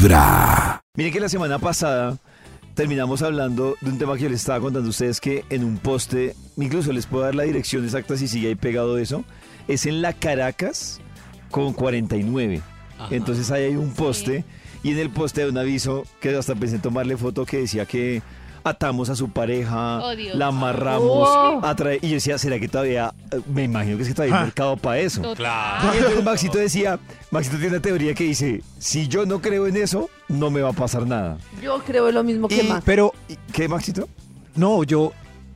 Vibra. Mire que la semana pasada terminamos hablando de un tema que yo les estaba contando a ustedes que en un poste, incluso les puedo dar la dirección exacta si sigue ahí pegado eso, es en la Caracas con 49. Entonces ahí hay un poste y en el poste hay un aviso que hasta pensé en tomarle foto que decía que atamos a su pareja, Oh, Dios. la amarramos, Oh. atrae- y yo decía, ¿será que todavía, eh, me imagino que es que todavía hay mercado para eso? Total. Y entonces Maxito decía, Maxito tiene una teoría que dice, si yo no creo en eso, no me va a pasar nada. Yo creo lo mismo que Y- Max. Pero ¿Y ¿Qué, Maxito? no, yo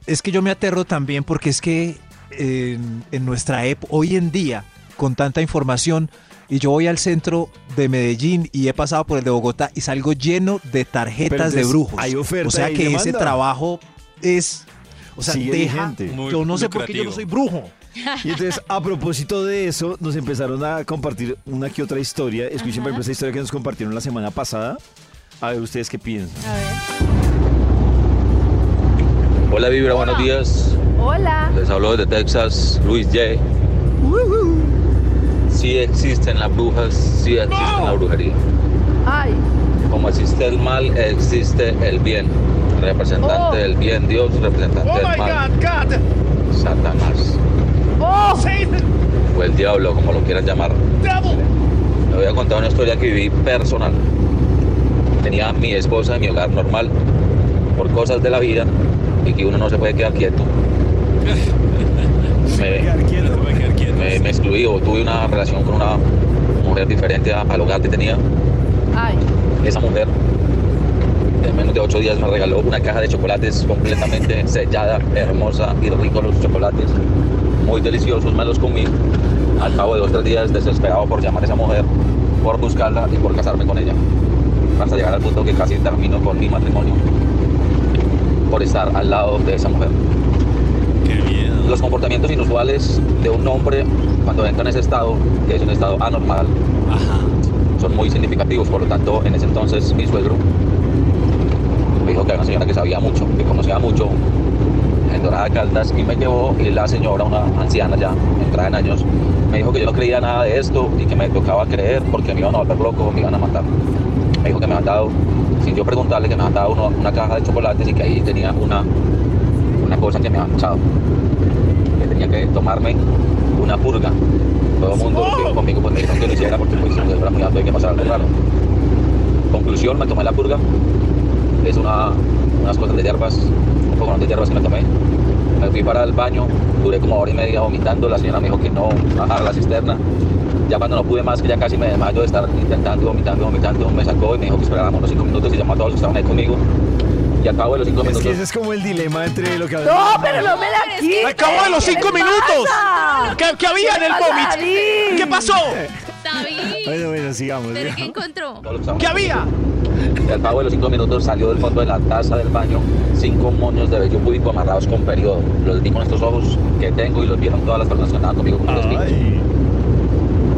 es que yo me aterro también porque es que en, en nuestra época, hoy en día, con tanta información, y yo voy al centro de Medellín y he pasado por el de Bogotá y salgo lleno de tarjetas de entonces, brujos. hay oferta o sea que ese trabajo es, o sea, Sigue deja. yo no sé por qué yo no soy brujo. Y entonces, a propósito de eso, nos empezaron a compartir una que otra historia. Escuchen, por ejemplo, esta historia que nos compartieron la semana pasada. A ver, ustedes qué piensan. A ver. Hola Vibra, buenos días. Hola. Les hablo desde Texas, Luis J. Sí existen las brujas, sí existe la brujería. Ay. Como existe el mal, existe el bien. Representante Oh. del bien, Dios, representante del mal, Satanás. Oh. O el diablo, como lo quieran llamar. Le voy a contar una historia que viví personal. Tenía a mi esposa en mi hogar normal por cosas de la vida y que uno no se puede quedar quieto. Me, me, me excluí o tuve una relación con una mujer diferente a- al hogar que tenía. Ay. Esa mujer en menos de ocho días me regaló una caja de chocolates completamente sellada, hermosa y ricos los chocolates, muy deliciosos, me los comí. Al cabo de dos o tres días desesperado por llamar a esa mujer, por buscarla y por casarme con ella. Hasta llegar al punto que casi termino con mi matrimonio por estar al lado de esa mujer. Los comportamientos inusuales de un hombre cuando entra en ese estado, que es un estado anormal, Ajá. son muy significativos. Por lo tanto, en ese entonces mi suegro me dijo que era una señora que sabía mucho, que conocía mucho en Dorada Caldas y me llevó y la señora, una anciana ya, entrada en años, me dijo que yo no creía nada de esto y que me tocaba creer porque me iban a volver loco, me iban a matar. Me dijo que me habían dado, sin yo preguntarle, que me habían dado uno- una caja de chocolates y que ahí tenía una, una cosa que me habían echado, que tenía que tomarme una purga. Todo el mundo que iba conmigo pues me dijeron que lo hiciera porque pues era muy alto y que pasaba algo raro. Conclusión, me tomé la purga. Es una, unas cosas de hierbas, un poco de hierbas que me tomé. Me fui para el baño, duré como hora y media vomitando. La señora me dijo que no bajara la cisterna. Ya cuando no pude más, que ya casi me desmayo de estar intentando, vomitando, vomitando, me sacó y me dijo que esperáramos unos cinco minutos y llamó a todos los que estaban ahí conmigo. Y al cabo de los cinco Es minutos, que ese es como el dilema entre lo que No, pero no me la quiten. ¡Al cabo de los ¿Qué cinco minutos! pasa? ¿Qué, qué había en el vómito? ¿Qué pasó? David. Bueno, bueno, sigamos. ¿Pero qué encontró? ¿Qué había? Y al cabo de los cinco minutos salió del fondo de la taza del baño cinco moños de vello púbico amarrados con periodo. Los vi con estos ojos que tengo y los vieron todas las personas que andaban conmigo con los.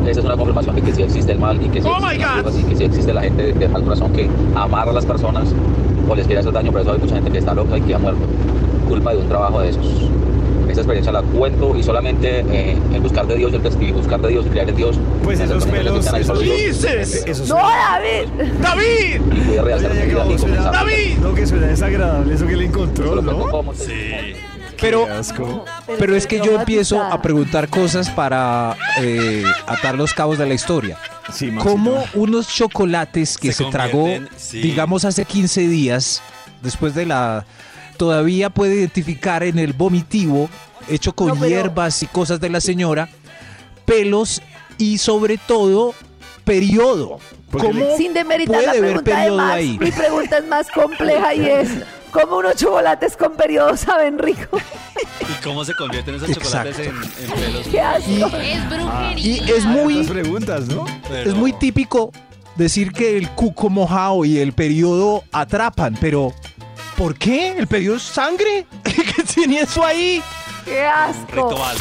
Esa es una confirmación de que sí existe el mal y que sí Oh my existen las y que sí existe la gente de mal corazón que amarra a las personas o les quiere hacer daño. Por eso hay mucha gente que está loca y que ha muerto. Culpa de un trabajo de esos. Esa experiencia la cuento y solamente eh, en buscar de Dios el testigo, buscar de Dios y creer en Dios. Pues esos pelos, esos, dices? esos No, David. ¡David! Y rehacer mi vida comenzar. ¡David! No, que suena desagradable eso que le encontró, ¿no? Sí. Pero, Qué asco. pero es que yo empiezo a preguntar cosas para eh, atar los cabos de la historia. Sí. ¿Cómo unos chocolates que Se se, tragó, sí. digamos, hace 15 días, después de la... Todavía puede identificar en el vomitivo, hecho con No, pero- hierbas y cosas de la señora, pelos y sobre todo, periodo. ¿Cómo Sin demeritar puede la haber pregunta de periodo Max, ahí? mi pregunta es más compleja y es ¿cómo unos chocolates con periodo saben rico? ¿Y cómo se convierten esos Exacto. chocolates en, en pelos? ¿Qué asco? Es brujería. Y es muy... otras preguntas, ¿no? Pero- Es muy típico decir que el cuco mojado y el periodo atrapan, pero ¿por qué? ¿El periodo es sangre? ¿Qué tiene eso ahí? ¡Qué asco! Ritual.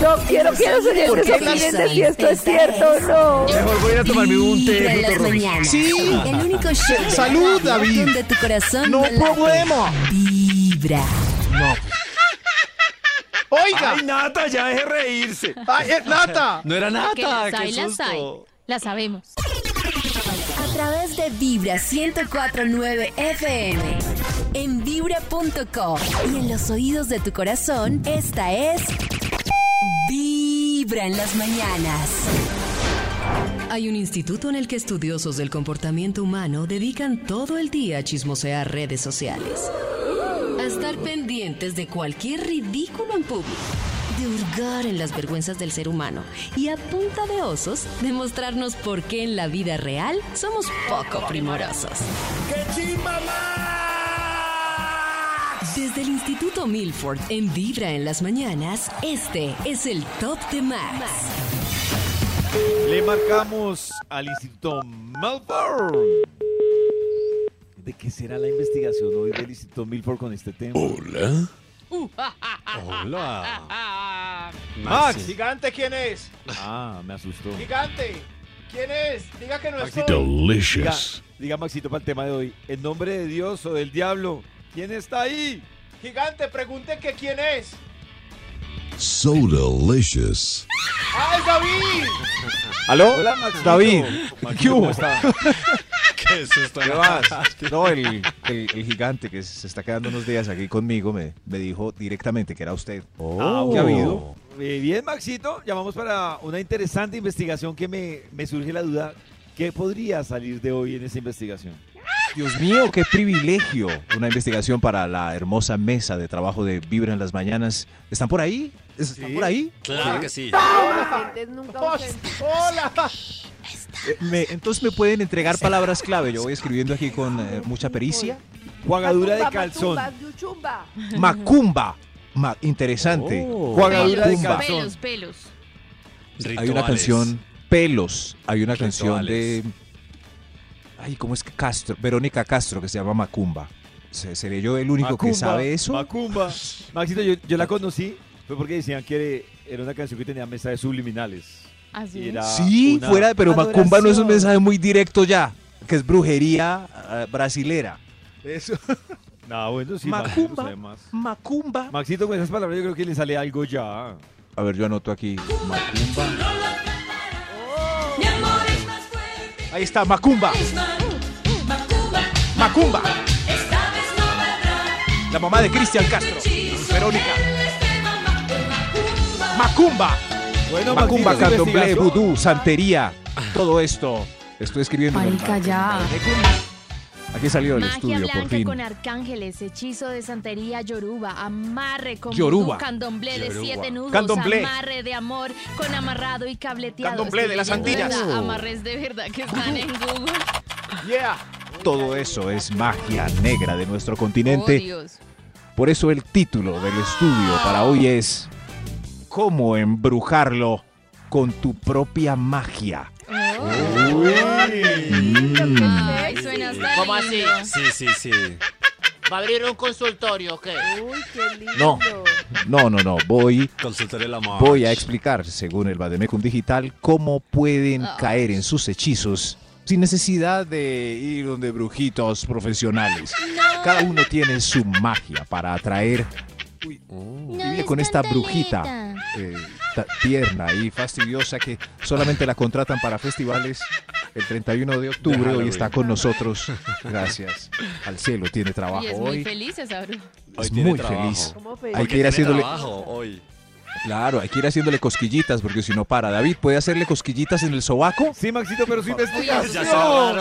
No, no quiero que los oyentes opinen de si esto es cierto o no. Mejor voy a ir a tomarme un té Vibra en de las frutos rojos. mañanas. Sí. El único show de la Salud, radio David. donde tu corazón No late. problema. Vibra. No. Oiga, Ay, Nata, ya deje reírse. ay, eh, Nata. No era Que nada, las hay, qué las hay. susto. Las sabemos. A través de Vibra 1049 FM. En vibra.com. Y en los oídos de tu corazón, esta es. Vibra en las mañanas. Hay un instituto en el que estudiosos del comportamiento humano dedican todo el día a chismosear redes sociales. A estar pendientes de cualquier ridículo en público. De hurgar en las vergüenzas del ser humano. Y a punta de osos, demostrarnos por qué en la vida real somos poco primorosos. Desde el Instituto Milford en Vibra en las mañanas, este es el Top de Max. Le marcamos al Instituto Milford. ¿De qué será la investigación hoy del Instituto Milford con este tema? Hola. Hola. Max. Gigante, ¿quién es? Ah, me asustó. Gigante, ¿quién es? Diga que no Maxito. Diga, Delicious. diga, Maxito para el tema de hoy. En nombre de Dios o del diablo, ¿quién está ahí? Gigante, pregunte que quién es. So delicious. ¡Ah, es David! ¿Aló? Hola, Maxito. David, Maxito, ¿qué hubo? ¿cómo está? ¿Qué susto? ¿Qué más? No, el, el- el gigante que se está quedando unos días aquí conmigo me, me dijo directamente que era usted. Ah, ¿Qué ha habido? Eh, bien, Maxito, llamamos para una interesante investigación que me, me surge la duda. ¿Qué podría salir de hoy en esa investigación? Dios mío, qué privilegio. Una investigación para la hermosa mesa de trabajo de Vibra en las mañanas. ¿Están por ahí? ¿Están Sí. por ahí? Claro que sí. ¡Hola! Eh, me- entonces me pueden entregar palabras clave. Yo voy escribiendo aquí con eh, mucha pericia. Jugadura de calzón. macumba. Ma- interesante. Jugadura de Pelos, calzón. pelos, pelos. Hay una canción Pelos. Hay una canción de. Ay, ¿cómo es que Castro? Verónica Castro, que se llama Macumba. Se- ¿Seré yo el único que Macumba, sabe eso? Macumba. Maxito, yo, yo la conocí. Fue porque decían que era una canción que tenía mensajes subliminales. Así. Y era Sí, fuera, pero Macumba no es un mensaje muy directo ya, que es brujería eh, brasilera. Eso. No, bueno, sí, Macumba. Maxito más. Macumba. Maxito, con esas palabras yo creo que le sale algo ya. A ver, yo anoto aquí. Macumba. Ahí está, Macumba. Macumba. La mamá de Cristian Castro. Verónica. Macumba. Bueno, Macumba, candomblé, vudú, santería. Todo esto. Estoy escribiendo. Marica, ya. Aquí salió el Magia estudio, por blanca fin. con arcángeles, hechizo de santería yoruba, amarre con Yoruba. vudú, candomblé de siete nudos, Candomblé. amarre de amor con amarrado y cableteado. Candomblé de las Antillas. ¿verdad? Amarres de verdad que están en Google. Todo eso es magia negra de nuestro Oh, continente. Dios. Por eso el título del estudio para hoy es ¿Cómo embrujarlo con tu propia magia? Uy. Ay, suena hasta ¿Cómo así? Sí, sí, sí. ¿Va a abrir un consultorio o qué? Uy, qué lindo. No. No, no, no. Voy, Consultorio la voy a explicar, según el Bademecum Digital, cómo pueden Ah. caer en sus hechizos sin necesidad de ir donde brujitos profesionales. Cada uno tiene su magia para atraer vive con esta brujita eh, tierna y fastidiosa que solamente la contratan para festivales el 31 de octubre. Hoy Halloween. está con nosotros. Gracias al cielo tiene trabajo Y es muy hoy. feliz esa bruja. Es Hoy muy trabajo. feliz. ¿Cómo feliz? Hay que ir haciéndole, trabajo hoy. Claro, hay que ir haciéndole cosquillitas porque si no para. David, ¿puede hacerle cosquillitas en el sobaco? Sí, Maxito, pero su investigación.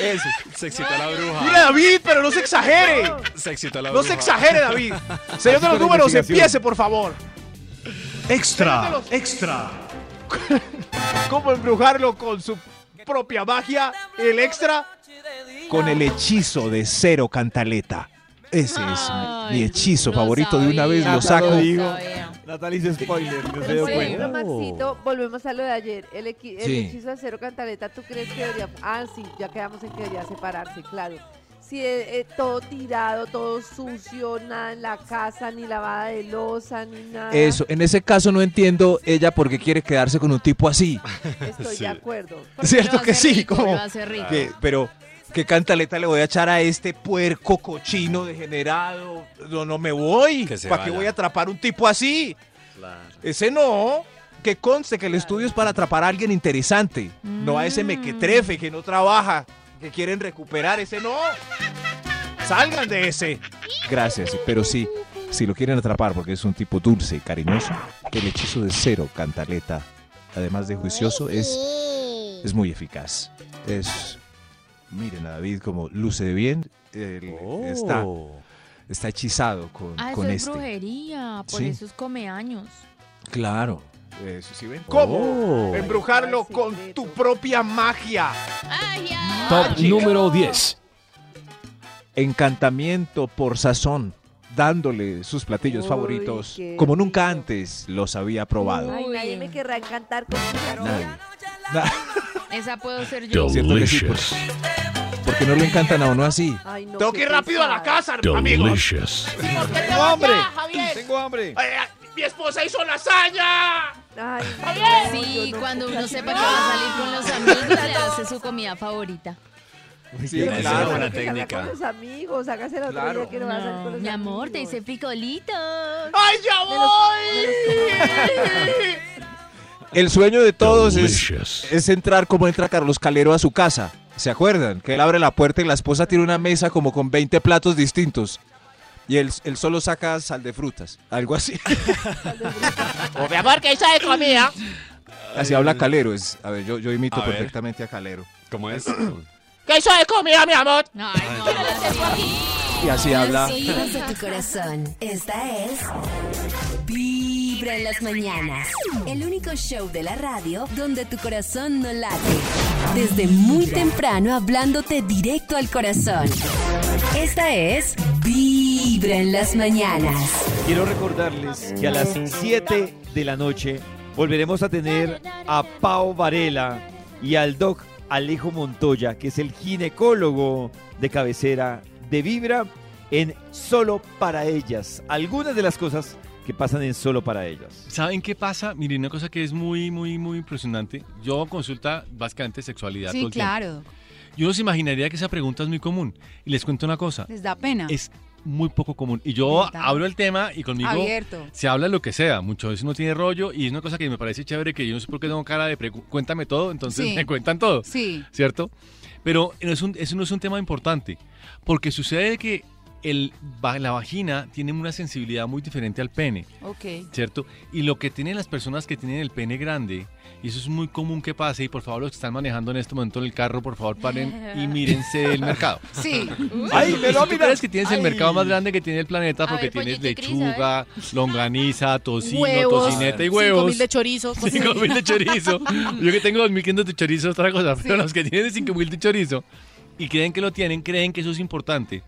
Eso. Se excitó la bruja. David, pero no se exagere. Se excitó la No bruja. se exagere, David. Señor de los números, empiece, por favor. Extra, extra. ¿Cómo embrujarlo con su propia magia? El extra. Con el hechizo de cero cantaleta. Ese es mi- hechizo lo favorito. De una vez sabía. lo saco. Lo digo. Natalie hizo spoiler, no se dio por ejemplo, cuenta. Maxito, volvemos a lo de ayer. El, equi- el Sí. hechizo de cero cantaleta, ¿tú crees que debería...? Ah, sí, ya quedamos en que debería separarse, claro. Si eh, eh, todo tirado, todo sucio, nada en la casa, ni lavada de losa, ni nada. Eso, en ese caso no entiendo ella por qué quiere quedarse con un tipo así. Estoy Sí. de acuerdo. Porque ¿Cierto lo que sí? rico, Como lo hace rico. que- pero, ¿qué cantaleta le voy a echar a este puerco cochino degenerado? No, no me voy. Que se ¿Para qué voy a atrapar un tipo así? Claro. Ese no. que conste que el estudio es para atrapar a alguien interesante, no a ese mequetrefe que no trabaja, que quieren recuperar ese no. Salgan de ese. Gracias, pero sí, si lo quieren atrapar porque es un tipo dulce y cariñoso, el hechizo de cero cantaleta, además de juicioso, es, es muy eficaz. Es, miren a David como luce de bien, él está, está hechizado con, Ah, eso con es este. brujería, por Sí. eso es comeaños. Claro. Eso sí ven. ¿Cómo? Embrujarlo con tu propia magia. Top número 10. Encantamiento por sazón, dándole sus platillos Uy, favoritos como nunca antes los había probado. Ay, nadie me querrá encantar con su Nadie. Esa puedo ser yo. Que sí, por- porque no le encantan a uno así. Ay, no, Tengo que ir rápido a la casa, amigos. Delicious. Tengo hambre. Javier. Tengo hambre. Eh, mi esposa hizo lasaña. Ay, Sí, no cuando uno sepa que va a salir con los amigos, le hace su comida favorita. Sí, Esa es claro. buena técnica. con los amigos, hágase otro Claro. que no va a salir con los mi amor, te amigos. hice frijolitos. ¡Ay, ya voy! El sueño de todos es, entrar como entra Carlos Calero a su casa. ¿Se acuerdan? Que él abre la puerta y la esposa tiene una mesa como con 20 platos distintos. Y él, él solo saca sal de frutas. Algo así. Oh, mi amor, ¿qué hizo de comida? Así habla Calero. Es, a ver, yo, yo imito A ver. perfectamente a Calero. ¿Cómo es? ¿Qué hizo de comida, mi amor? Ay, no, no, Y así habla. De tu corazón. Esta es Vibra en las mañanas. El único show de la radio donde tu corazón no late. Desde muy temprano hablándote directo al corazón. Esta es Vibra en las mañanas. Quiero recordarles que a las 7 de la noche volveremos a tener a Pau Varela y al doc Alejo Montoya, que es el ginecólogo de cabecera de Vibra en Solo para Ellas. Algunas de las cosas que pasan en Solo para Ellas. ¿Saben qué pasa? Miren, una cosa que es muy, muy, muy impresionante. Yo consulta básicamente sexualidad todo Sí, el tiempo. claro. Y uno se imaginaría que esa pregunta es muy común. Y les cuento una cosa. Les da pena. Es muy poco común. Y yo ¿Verdad? abro el tema y conmigo Abierto. se habla lo que sea. Muchas veces uno tiene rollo y es una cosa que me parece chévere que yo no sé por qué tengo cara de cuéntame todo, entonces Sí. me cuentan todo. Sí. ¿Cierto? Pero es un- eso no es un tema importante. Porque sucede que el, la vagina tiene una sensibilidad muy diferente al pene. Ok. ¿cierto? Y lo que tienen las personas que tienen el pene grande, y eso es muy común que pase, y por favor los que están manejando en este momento en el carro, por favor paren y mírense el mercado. Sí. ¡Ay, me si lo tú mira! crees que tienes el mercado más grande que tiene el planeta porque ver, tienes lechuga, longaniza, tocino, Huevos. tocineta y Cinco huevos. mil de chorizo. cosas Cinco así. mil de chorizo. Yo que tengo 2.500 de chorizo es otra cosa, pero los que tienen 5.000 de chorizo y creen que lo tienen, creen que eso es importante.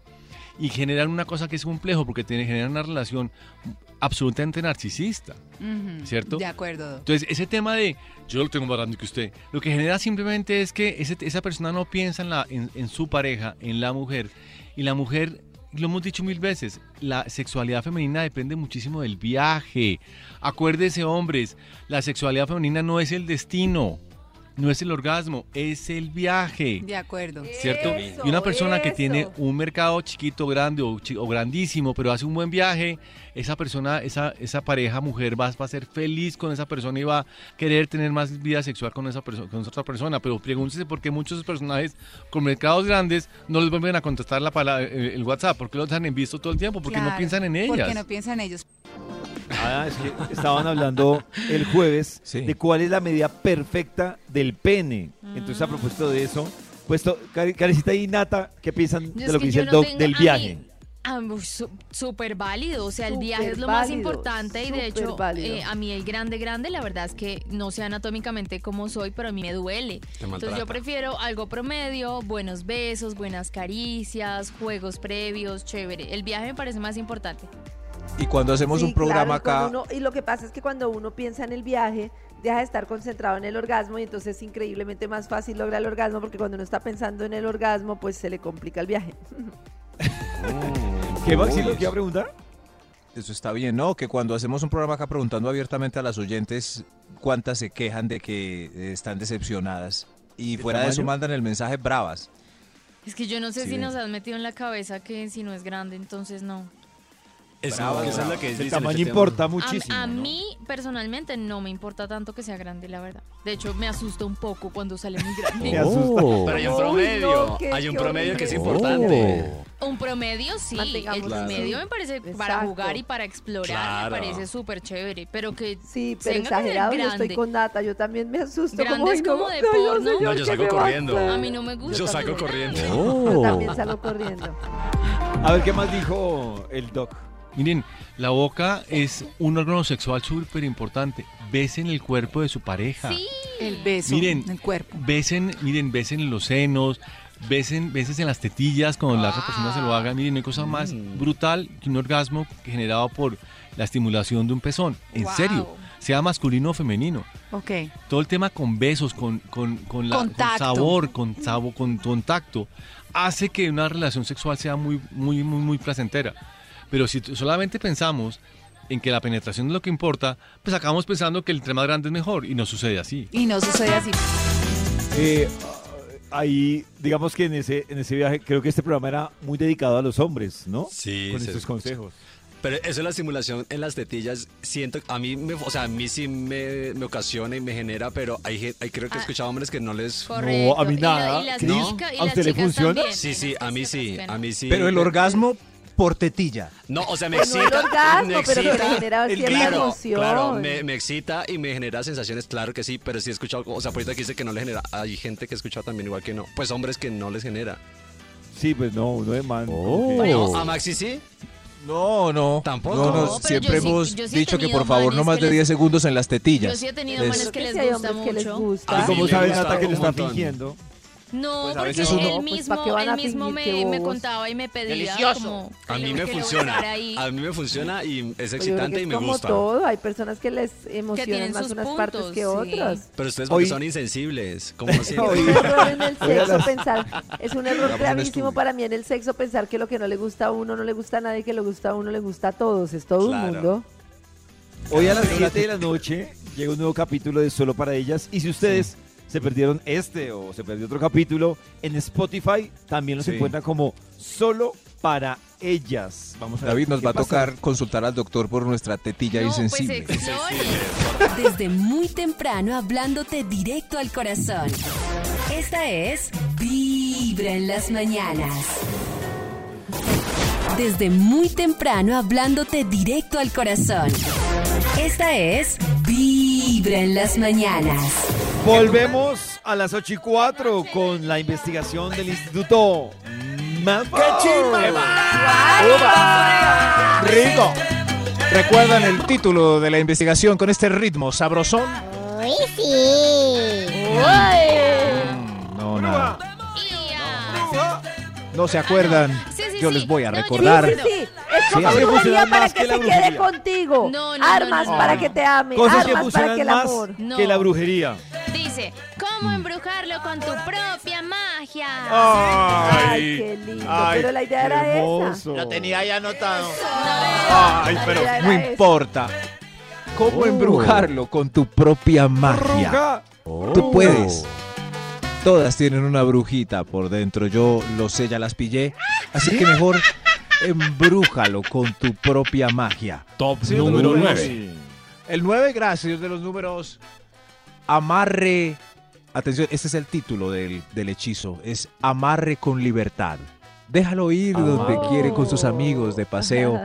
Y generan una cosa que es complejo porque tiene, generan una relación absolutamente narcisista. ¿Cierto? De acuerdo. Entonces, ese tema de yo lo tengo más grande que usted, lo que genera simplemente es que ese- esa persona no piensa en, la, en, en su pareja, en la mujer. Y la mujer, lo hemos dicho mil veces, la sexualidad femenina depende muchísimo del viaje. Acuérdese, hombres, la sexualidad femenina no es el destino, no es el orgasmo, es el viaje. De acuerdo. ¿Cierto? Eso, y una persona que eso. tiene un mercado chiquito, grande o, o grandísimo, pero hace un buen viaje, esa persona, esa, esa pareja mujer va, va a ser feliz con esa persona y va a querer tener más vida sexual con esa, perso- con esa otra persona. Pero pregúntese por qué muchos personajes con mercados grandes no les vuelven a contestar la pala- el, el WhatsApp, porque los han visto todo el tiempo, porque no Claro, piensan en ellas. Porque no piensan en ellos. Ah, es que estaban hablando el jueves Sí. de cuál es la medida perfecta del pene. Entonces, a propósito de eso, puesto, Carecita y Nata, ¿qué piensan de Es lo que que dice yo el no doc del a viaje? Súper válido, o sea, el viaje es lo Súper más válido, importante y de hecho válido. eh, a mí el grande, grande, la verdad es que no sé anatómicamente cómo soy, pero a mí me duele. Entonces yo prefiero algo promedio, buenos besos, buenas caricias, juegos previos, chévere. El viaje me parece más importante. Y cuando hacemos Sí, un programa claro, acá, uno- y lo que pasa es que cuando uno piensa en el viaje, deja de estar concentrado en el orgasmo y entonces es increíblemente más fácil lograr el orgasmo porque cuando uno está pensando en el orgasmo, pues se le complica el viaje. ¿Qué, Maxi, lo que iba a preguntar? eso está bien, ¿no? Que cuando hacemos un programa acá preguntando abiertamente a las oyentes cuántas se quejan de que están decepcionadas. Y ¿De fuera de eso mandan el mensaje bravas. Es que yo no sé Sí, si nos has metido en la cabeza que si no es grande, entonces no. Bravo, eso es lo que El tamaño importa A- muchísimo. A, ¿no? mí, personalmente, no me importa tanto que sea grande, la verdad. De hecho, me asusta un poco cuando sale muy grande. Me asusta. Pero hay un Uy, promedio, no, qué- hay un qué promedio que es horrible. importante. Un promedio, sí. Mantengamos El promedio me parece para jugar y para explorar, Claro. me parece súper chévere. Pero que Sí, pero tenga que ser exagerado, yo estoy grande. con Nata, yo también me asusto. Grande como, es "Ay, no, como de porno". No, yo ¿qué salgo corriendo. A mí no me gusta. Yo salgo corriendo. Yo también salgo corriendo. A ver, ¿qué más dijo el doc? Miren, la boca es un órgano sexual súper importante. Besen el cuerpo de su pareja. Sí. El beso Miren, en el cuerpo. Besen, miren, besen en los senos, besen, beses en las tetillas cuando la otra persona se lo haga. Miren, no hay cosa más Mm. brutal que un orgasmo generado por la estimulación de un pezón. En Wow. serio, sea masculino o femenino. Ok. Todo el tema con besos, con, con, con, la, con sabor, con sabor, con contacto, hace que una relación sexual sea muy, muy, muy, muy placentera. Pero si solamente pensamos en que la penetración es lo que importa, pues acabamos pensando que el entre más grande es mejor y no sucede así. Y no sucede así. Eh, ahí, digamos que en ese, en ese viaje, creo que este programa era muy dedicado a los hombres, ¿no? Sí, Con sí. estos consejos. Pero eso de la estimulación en las tetillas, siento, a mí, me, o sea, a mí sí me, me ocasiona y me genera, pero hay, hay creo que he Ah. escuchado hombres que no les... Correcto. a mí Y la- nada. Y, las ¿Cris? chicas- y ¿A las usted le funciona? también. Sí, sí, a mí sí, a mí sí. Pero el orgasmo por tetilla. No, o sea, me Pues no excita. el orgasmo, me pero excita. le genera el. Claro, emoción. claro, me, me excita y me genera sensaciones, claro que sí, pero sí he escuchado, o sea, por ahorita que dice que no le genera, hay gente que he escuchado también igual que no, pues hombres que no les genera. Sí, pues no, uno de man. Oh. No, a Maxi sí. No, no. Tampoco. No, no, No, pero siempre sí- hemos sí dicho que por favor no más de les- 10 segundos en las tetillas. Yo sí he tenido Es- manes que Creo les sí hay gusta hombres que les mucho. gusta. Ah, ¿Y sí, cómo me sabe gusta Nata que un le está montón. fingiendo? No, Pues a porque veces él uno- Pues, mismo, ¿pa' qué van él a mismo fingir que me, me bobos? contaba y me pedía Delicioso. como A mí me que funciona. ahí. A mí me funciona y es Pues excitante y es me como gusta. todo, hay personas que les tienen emocionan más sus unas puntos, partes que sí. otras. Pero ustedes porque Hoy- son insensibles, como Es así. Un error en el Oiga, sexo las- pensar, es un error Hagamos un gravísimo estudio. para mí en el sexo pensar que lo que no le gusta a uno no le gusta a nadie, que lo gusta a uno le gusta a todos, es todo Claro. un mundo. Hoy a las 7 de la noche llega un nuevo capítulo de Solo para Ellas. Y si ustedes se perdieron este o se perdió otro capítulo, en Spotify también los Sí. encuentran como Solo para Ellas. Vamos a ver David nos va a pasa. tocar consultar al doctor por nuestra tetilla No, pues insensible. Desde muy temprano hablándote directo al corazón. Esta es Vibra en las mañanas. Desde muy temprano hablándote directo al corazón. Esta es Vibra en las mañanas. Volvemos a las 8 y 4 con la investigación del Instituto Malfoy. Rico. ¿Recuerdan el título de la investigación con este ritmo sabrosón? Uy, sí. No, nada. No se acuerdan. Sí, sí, Yo sí. les voy a recordar. Sí, sí, sí. Es Sí, como así brujería para más que, que se quede contigo. No, no, armas no, no, para que te ame. Cosas que armas para funcionan que el más amor. No. que la brujería. Dice, ¿cómo embrujarlo con tu propia magia? Ay, qué lindo. pero la idea era esa. hermoso. Lo tenía ahí anotado. Ay, pero idea no era esa. importa. ¿Cómo embrujarlo con tu propia magia? Tú puedes. Todas tienen una brujita por dentro. Yo lo sé, ya las pillé. Así que mejor embrújalo con tu propia magia. Top Sí, número bueno, 9. sí. El 9, gracias, de los números. Amarre. Atención, este es el título del, del hechizo. Es Amarre con libertad. Déjalo ir donde Oh. quiere con sus amigos de paseo,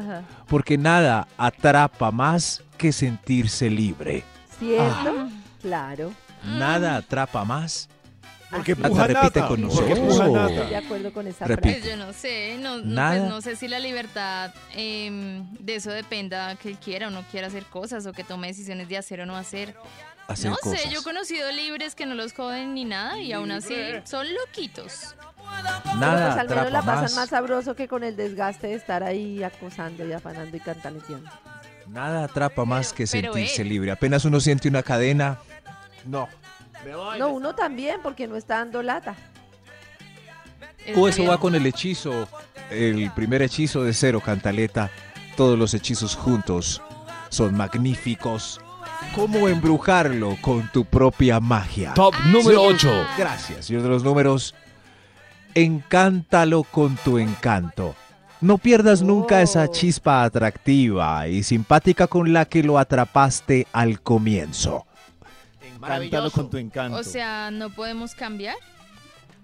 porque nada atrapa más que sentirse libre. ¿Cierto? Claro. Nada atrapa más. Porque Nata, puja repite nata. con nosotros. puja Oh. nata. Estoy de acuerdo con esa Repite. Pues yo no sé, no, pues no sé si la libertad em, de eso dependa que él quiera o no quiera hacer cosas o que tome decisiones de hacer o no hacer. Hacer no cosas. sé, yo he conocido libres que no los joden ni nada y aún así son loquitos. Nada pues al menos atrapa la pasan más. más sabroso que con el desgaste de estar ahí acosando y afanando y cantaleteando. Nada atrapa más que pero sentirse él. libre. Apenas uno siente una cadena. No. No, uno también, porque no está dando lata. O eso va con el hechizo. El primer hechizo de cero cantaleta. Todos los hechizos juntos son magníficos. ¿Cómo embrujarlo con tu propia magia? Top número 8. Gracias, señor de los números. Encántalo con tu encanto. No pierdas nunca Oh. esa chispa atractiva y simpática con la que lo atrapaste al comienzo. Cántalo con tu encanto. O sea, ¿no podemos cambiar?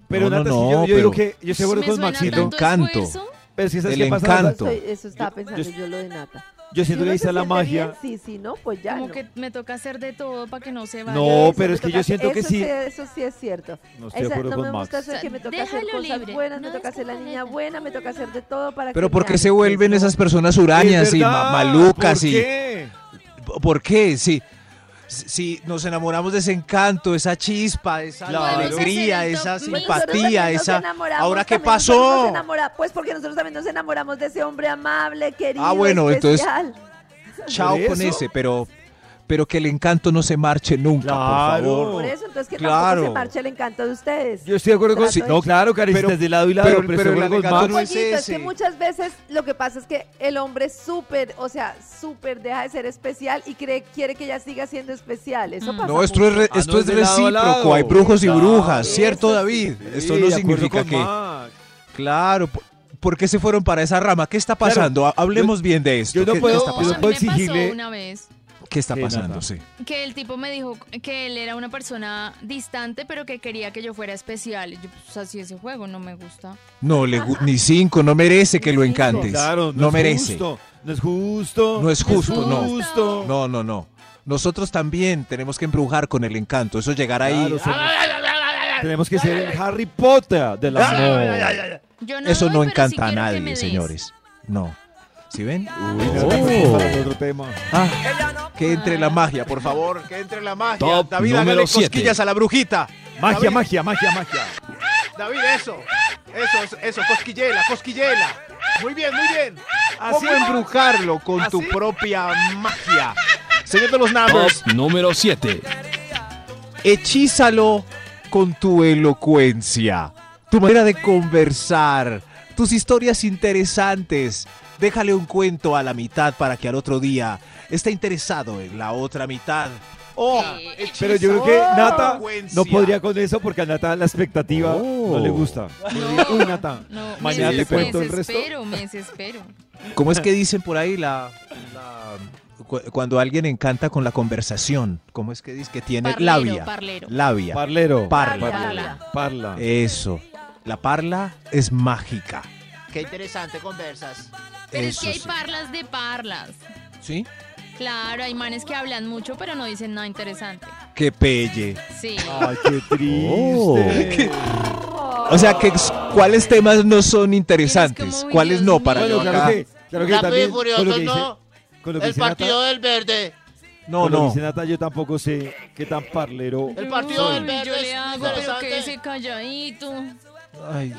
pero no, no, no, yo, yo digo pero- que yo ¿Me con Maxito. tanto encanto. El encanto. Eso, eso estaba Yo- pensando yo- yo, lo de Nata. Yo Si siento que ahí está la magia. bien, sí, sí, no, pues ya. Como no. que me toca hacer de todo para que no se vaya. No, pero es que toca- yo siento que eso sí. Eso sí es cierto. No estoy de acuerdo con Max. eso de que me toca hacer cosas buenas, me toca hacer la niña buena, me toca hacer de todo para Pero que ¿por me qué se vuelven esas personas hurañas Es y malucas ¿por y qué? ¿Por qué? Si, si nos enamoramos de ese encanto, esa chispa, esa Claro. alegría, esa Pues simpatía, esa... ¿Ahora qué nos pasó? Pues porque nosotros también nos enamoramos de ese hombre amable, querido, Ah, bueno, entonces-. Chao ¿Por con ese, pero, pero que el encanto no se marche nunca, Claro. por favor. Por eso, entonces que Claro. tampoco se marche el encanto de ustedes. Yo estoy de acuerdo con... De- No, claro, Pero- de lado y lado, pero- pero, pero el Max. no es Pollito, es que ese. muchas veces lo que pasa es que el hombre es súper, o sea, súper deja de ser especial y cree, quiere que ella siga siendo especial. Eso Mm. pasa No, esto es, re- Ah, esto no, es es recíproco, lado. hay brujos y brujas, Eso ¿cierto sí. David? Esto Sí, no de acuerdo significa que... Claro, ¿por, qué se fueron para esa rama? ¿Qué está pasando? Ha- Hablemos bien de esto. yo no ¿Qué, qué puedo- está yo No, no a pasando? mí puedo me exigirle- pasó una vez ¿Qué está pasando? Sí. que el tipo me dijo que él era una persona distante, pero que quería que yo fuera especial. Yo, pues así ese juego no me gusta. No, le gu- ni cinco, no merece que lo encantes. Claro, no, no es merece. Justo, no es justo. No es justo, no. justo. No, no, no. Nosotros también tenemos que embrujar con el encanto. Eso llegar ahí. Claro, somos- tenemos que ser el Harry Potter de la No. Yo no Eso doy, no encanta sí a nadie, señores. No. ¿Sí ven? Uy, no, Oh. otro tema. Ah, que entre la magia, por favor. Que entre la magia. Top David, número hágale siete. cosquillas a la brujita. Magia, David, magia, magia, magia. David, eso. Eso, eso, cosquillela, cosquillela. Muy bien, muy bien. ¿Cómo ¿Así? embrujarlo con tu propia magia? Señor de los numbers, Top número 7. hechízalo con tu elocuencia, tu manera de conversar, tus historias interesantes. Déjale un cuento a la mitad para que al otro día esté interesado en la otra mitad. Oh, Sí. Pero yo creo que Oh. Nata no podría con eso porque a Nata la expectativa Oh. no le gusta. No. Uy, Nata, No, mañana me, te cuento me el resto. desespero, me desespero. ¿Cómo es que dicen por ahí la, la- cu- cuando alguien encanta con la conversación? ¿Cómo es que dice que tiene Parlero, labia? parlero. Labia. Parlero. Parla. Parla. Parla. Eso. La parla es mágica. Qué interesante conversas. Pero es que hay sí. parlas de parlas. ¿Sí? Claro, hay manes que hablan mucho, pero no dicen nada interesante. Qué pelle. Sí. Ay, qué triste. Oh. O sea, que, ¿cuáles temas no son interesantes? ¿Cuáles no para Bueno, yo claro acá? que, claro que Rápido y también con lo Furioso, que dice, no. con lo que El dice Nata, partido del verde. No, no. dice Nata, yo tampoco sé qué tan parlero. El partido del verde Yo es le hago, pero interesante. calladito. Ay.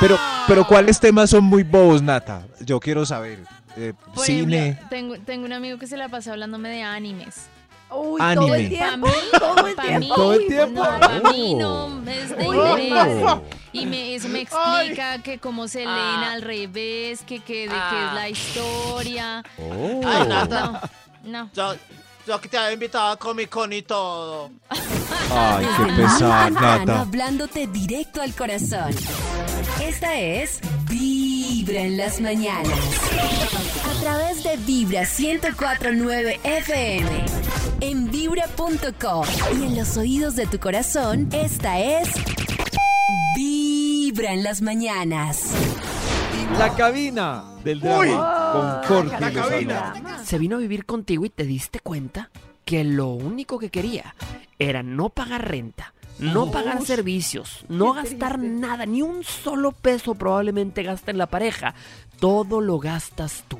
Pero, pero ¿cuáles temas son muy bobos, Nata? Yo quiero saber. Eh, Por cine. ejemplo, tengo, tengo un amigo que se la pasa hablándome de animes. Uy, Anime. todo el tiempo, mí, todo el tiempo. Todo el tiempo. No, para mí Oh. no es de Uy, interés. Y me, eso me explica que cómo se leen Ah. al revés, que, que de qué Ah. es la historia. Oh. Ay, Nata. No, no. Yo, yo que te había invitado a Comic Con y todo. Ay, qué Nata. hablándote directo al corazón. Esta es Vibra en las mañanas. A través de Vibra 1049 FM. En vibra.com. Y en los oídos de tu corazón, esta es Vibra en las mañanas. La cabina del drama con Jorge la Lozano. Se vino a vivir contigo y te diste cuenta que lo único que quería era no pagar renta, no pagar servicios, no qué gastar triste. nada, ni un solo peso probablemente gasta en la pareja. Todo lo gastas tú.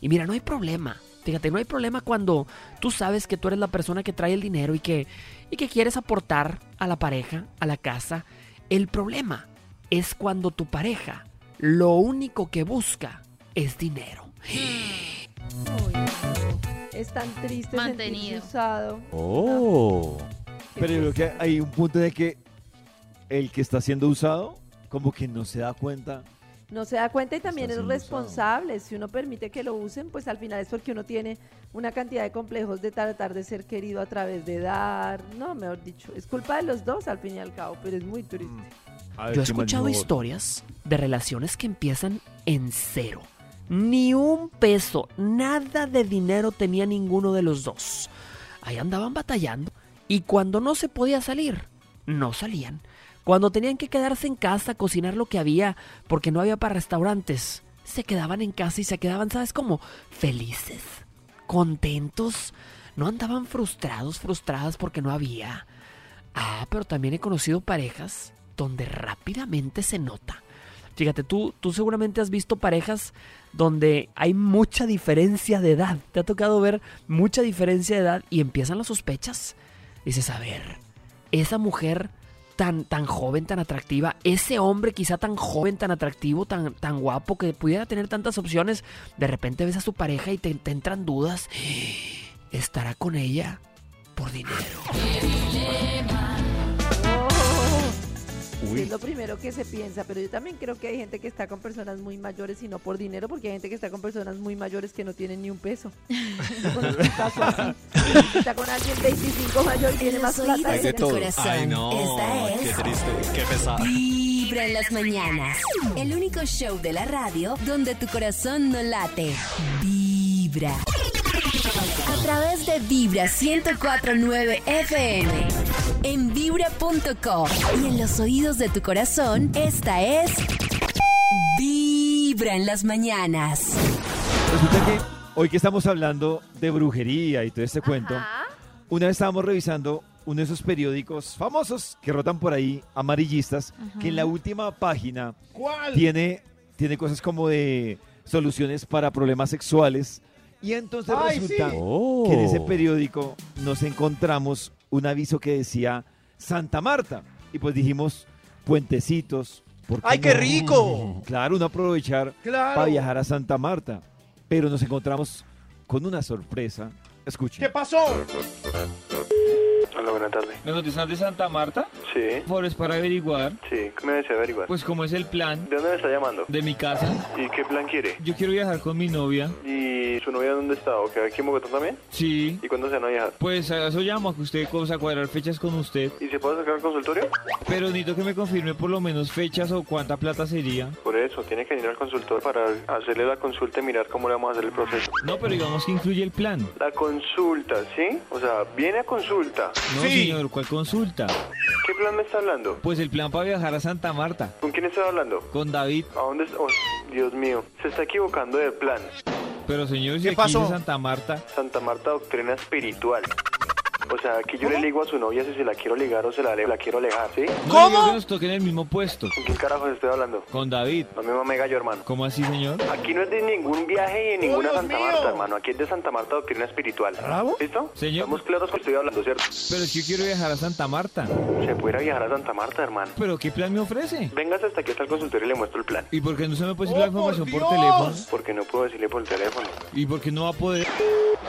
Y mira, no hay problema. Fíjate, no hay problema cuando tú sabes que tú eres la persona que trae el dinero y que, y que quieres aportar a la pareja, a la casa. El problema es cuando tu pareja lo único que busca es dinero. Es tan triste Mantenido. usado. Oh. Pero yo creo que hay un punto de que el que está siendo usado como que no se da cuenta. No se da cuenta y también es responsable. Si uno permite que lo usen, pues al final es porque uno tiene una cantidad de complejos de tratar de ser querido a través de dar. No, mejor dicho, es culpa de los dos al fin y al cabo, pero es muy triste. Ver, Yo he escuchado historias de relaciones que empiezan en cero. Ni un peso, nada de dinero tenía ninguno de los dos. Ahí andaban batallando. Y cuando no se podía salir, no salían. Cuando tenían que quedarse en casa cocinar lo que había, porque no había para restaurantes, se quedaban en casa y se quedaban, ¿sabes cómo? Felices, contentos. No andaban frustrados, frustradas porque no había. Ah, pero también he conocido parejas donde rápidamente se nota. Fíjate, tú, tú seguramente has visto parejas donde hay mucha diferencia de edad. Te ha tocado ver mucha diferencia de edad y empiezan las sospechas. Dices, a ver, esa mujer tan, tan joven, tan atractiva, ese hombre quizá tan joven, tan atractivo, tan, tan guapo, que pudiera tener tantas opciones, de repente ves a su pareja y te, te entran dudas. ¿Estará con ella por dinero? Es lo primero que se piensa, pero yo también creo que hay gente que está con personas muy mayores y no por dinero, porque hay gente que está con personas muy mayores que no tienen ni un peso. Así. Está con alguien 25 mayor y tiene más plata. que de corazón. Ay, no. Esta Qué es triste, qué pesado. Vibra en las mañanas. El único show de la radio donde tu corazón no late. Vibra. A través de Vibra 1049 FM. En vibra.com. Y en los oídos de tu corazón, esta es. Vibra en las mañanas. Resulta que hoy que estamos hablando de brujería y todo este cuento, una vez estábamos revisando uno de esos periódicos famosos que rotan por ahí, amarillistas, que en la última página ¿Cuál? tiene, tiene cosas como de soluciones para problemas sexuales. Y entonces Ay, resulta sí. que en ese periódico nos encontramos un aviso que decía Santa Marta. Y pues dijimos, puentecitos. ¿por ¡Ay, qué rico! Claro, uno aprovechar Claro. para viajar a Santa Marta. Pero nos encontramos con una sorpresa. Escuchen. ¿Qué pasó? Hola, buenas tardes. ¿Las noticias de Santa Marta? Sí, Por es para averiguar, sí, ¿qué me desea averiguar? pues cómo es el plan ¿De dónde me está llamando? de mi casa. ¿Y qué plan quiere? Yo quiero viajar con mi novia. ¿Y su novia dónde está? ¿O queda aquí en Bogotá también? Sí. ¿Y cuándo se van a viajar? Pues a eso llamo, a que usted cosa a cuadrar fechas con usted. ¿Y se puede sacar al consultorio? Pero necesito que me confirme por lo menos fechas o cuánta plata sería. Por eso, tiene que venir al consultorio para hacerle la consulta y mirar cómo le vamos a hacer el proceso. No, pero digamos que incluye el plan. La consulta, ¿sí? O sea, viene a consulta. No, señor, ¿cuál consulta? ¿Qué plan me está hablando? Pues el plan para viajar a Santa Marta. ¿Con quién está hablando? Con David. ¿A dónde está? Oh, Dios mío, se está equivocando de plan. Pero señor, si ¿Qué aquí pasó? dice Santa Marta. Santa Marta Doctrina Espiritual. O sea, que yo le digo a su novia si se la quiero ligar o se la, la quiero alejar, ¿sí? No digo que nos toque en el mismo puesto. ¿Con quién carajos estoy hablando? Con David. No me mame gallo, hermano. ¿Cómo así, señor? Aquí no es de ningún viaje y de ninguna Santa mío! Marta, hermano. Aquí es de Santa Marta Doctrina Espiritual. ¿Listo? Señor. Estamos claros que estoy hablando, ¿cierto? Pero es que yo quiero viajar a Santa Marta. Se puede ir a viajar a Santa Marta, hermano. ¿Pero qué plan me ofrece? Véngase hasta aquí hasta el consultorio y le muestro el plan. ¿Y por qué no se me puede decir ¡Oh, la información por, por teléfono? Porque no puedo decirle por teléfono. ¿Y por qué no va a poder?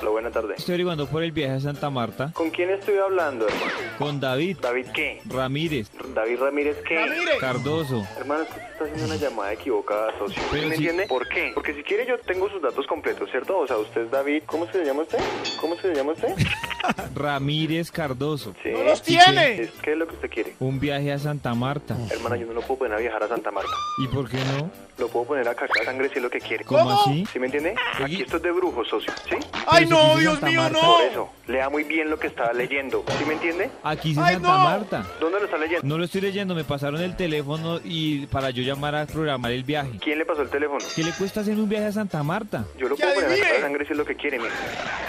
Hola, buena tarde. Estoy averiguando por el viaje a Santa Marta. ¿Con quién estoy hablando, hermano? Con David ¿David qué? Ramírez ¿David Ramírez qué? Ramírez. Cardoso. Hermano, usted está haciendo una llamada equivocada, socio. Pero ¿Me si- entiende? ¿Por qué? Porque si quiere yo tengo sus datos completos, ¿cierto? O sea, usted es David... ¿Cómo se llama usted? ¿Cómo se llama usted? Ramírez Cardoso. Sí. ¡No los ¿Y tiene! Es- ¿Qué es lo que usted quiere? Un viaje a Santa Marta. Hermana, yo no lo puedo poner a viajar a Santa Marta. ¿Y por qué no? Lo puedo poner a cagar sangre si es lo que quiere. ¿Cómo, ¿Cómo? así? ¿Sí me entiende? Aquí esto es de brujos, socio, ¿sí? ¡Ay, no, Dios Santa mío, Marta. no! Por eso, lea muy bien lo que está leyendo, ¿sí me entiende? Aquí dice ¡Ay, Santa no! Marta. ¿Dónde lo está leyendo? No lo estoy leyendo, me pasaron el teléfono y para yo llamar a programar el viaje. ¿Quién le pasó el teléfono? ¿Qué le cuesta hacer un viaje a Santa Marta? Yo lo ¡Que puedo poner a cagar sangre si es lo que quiere, mire.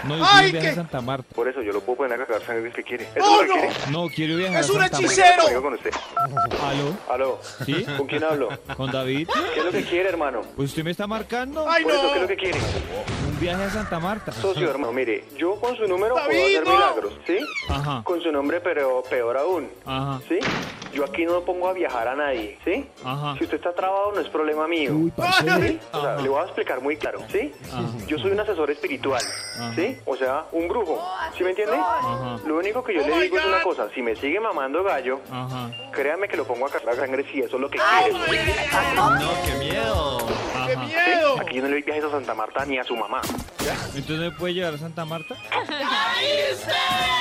No, yo ¡Ay, quiero un viaje qué! a Santa Marta. Por eso, yo lo puedo poner a cagar sangre si quiere. ¿Eso ¡Oh, es lo que no! quiere? No, quiero viajar ¡Es a un Santa Marta. hechicero! Con usted. ¿Aló? Aló. ¿Sí? ¿Con quién hablo? ¿Con David? ¿Qué es lo que quiere, hermano? Pues usted me está marcando ¡Ay, Por eso, ¿qué es lo no! que quiere? un viaje a Santa Marta. Socio, hermano, mire, yo con su número puedo hacer no. milagros, ¿sí? Ajá, Con su nombre, pero peor aún, ajá, ¿sí? Yo aquí no pongo a viajar a nadie, ¿sí? ajá. Si usted está trabado, no es problema mío. ¿sí? O sea, le voy a explicar muy claro, ¿sí? Ajá. Yo soy un asesor espiritual, Ajá. ¿sí? O sea, un brujo, ¿sí me entiende? Ajá. Lo único que yo Oh le digo es una cosa, si me sigue mamando gallo, Ajá. créame que lo pongo a cargar sangre si eso es lo que ¡Ay, quiere. No, qué miedo. ¡Qué miedo! Aquí no le doy viajes a Santa Marta ni a su mamá. Entonces me puede llevar a Santa Marta.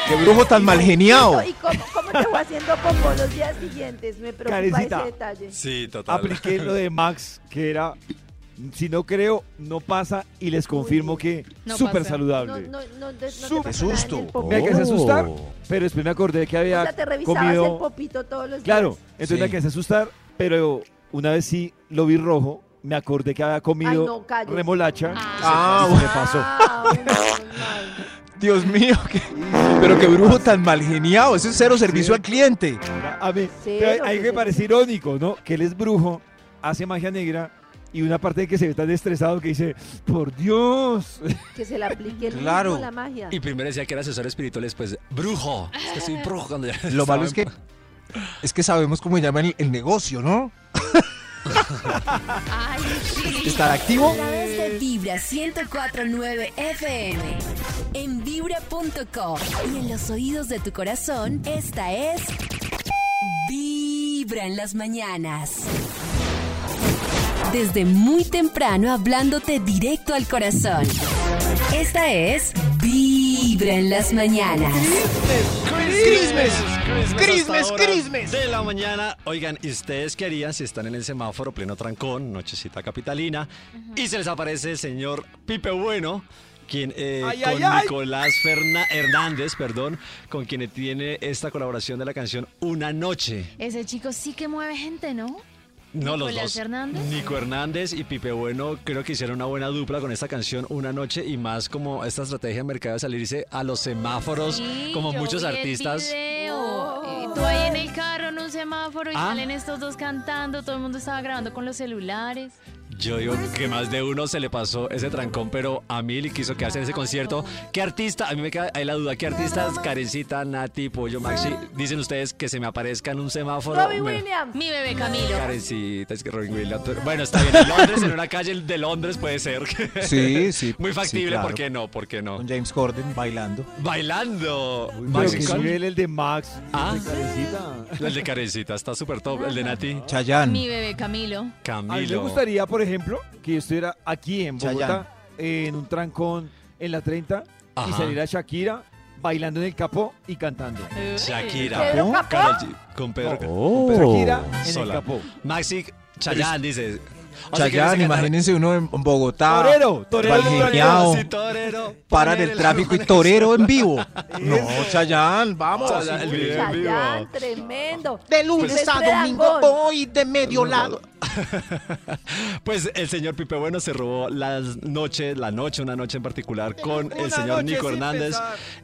¡Qué brujo tan mal geniado! ¿Y cómo, cómo se fue haciendo popó los días siguientes. Me preocupa Karencita. ese detalle. Sí, total. Apliqué lo de Max, que era, si no creo, no pasa, y les confirmo que No súper pasa. saludable. No, no, no, no te popó. Me alcancé a asustar, pero después me acordé que había O sea, te revisabas comido... el popito todos los Claro, días. entonces Sí. me alcancé a asustar, pero una vez sí lo vi rojo, me acordé que había comido Ay, no, cállese. remolacha. Ah, y se me pasó. Ah. Dios mío, qué- pero qué brujo tan mal geniado. Ese es cero servicio al cliente. A mí, Cero, pero hay que que se- parece irónico, ¿no? Que él es brujo, hace magia negra y una parte de que se ve tan estresado que dice, por Dios. Que se le aplique el Claro. mismo la magia. Y primero decía que era asesor espiritual, después, brujo. Es que soy brujo cuando ya Lo malo es que es que sabemos cómo llama el, el negocio, ¿no? Ay, sí. Estar activo. Vibra 1049 FM. En vibra.com. Y en los oídos de tu corazón, esta es. Vibra en las mañanas. Desde muy temprano hablándote directo al corazón. Esta es Vibra en las mañanas. Christmas, Christmas, Christmas. De la mañana. Oigan, ¿y ustedes qué harían si están en el semáforo pleno trancón, nochecita capitalina, y se les aparece el señor Pipe Bueno? Quien, eh, Ay, con ay, ay. Nicolás Ferna- Hernández, perdón, con quien tiene esta colaboración de la canción Una Noche. Ese chico sí que mueve gente, ¿no? No, los dos. Hernández. Nico Hernández y Pipe Bueno creo que hicieron una buena dupla con esta canción Una Noche y más como esta estrategia de mercado de salirse a los semáforos, Sí, como yo muchos vi el artistas. video. Y tú ahí en el carro, en un semáforo, y Ah. salen estos dos cantando, todo el mundo estaba grabando con los celulares. Yo digo que más de uno se le pasó ese trancón, pero a mí le quiso quedarse en ese concierto. ¿Qué artista? A mí me queda ahí la duda. ¿Qué artistas? Karencita, Nati, Pollo, Maxi. Dicen ustedes que se me aparezca en un semáforo. Robbie Me- Williams. Mi bebé Camilo. Karencita, es que Robin Williams. Bueno, está bien. En Londres, en una calle de Londres puede ser. Sí, sí. Muy sí, factible, claro. ¿por qué no? ¿Por qué no? Con James Corden bailando. Bailando. Pero Maxi, que el de Max. Ah. el de Karencita. El de Karencita está súper top. El de Nati. Chayán. Mi bebé Camilo. A mí me Camilo. gustaría, por ejemplo, que yo estuviera aquí en Chayanne. Bogotá, en un trancón en la 30, y Ajá. saliera Shakira bailando en el capó y cantando. Shakira. ¿Pedro Con Pedro. Oh. Shakira en Sola. el capó. Maxi Chayán dice. Chayán, imagínense uno en Bogotá. Torero, torero, mal torero. geniado, Sí, torero. Paran el tráfico y torero en vivo. No, Chayán, vamos. Chayán, tremendo. De lunes a domingo voy de medio lado. Pues el señor Pipe Bueno se robó la noche, la noche, una noche en particular con el señor Nico Hernández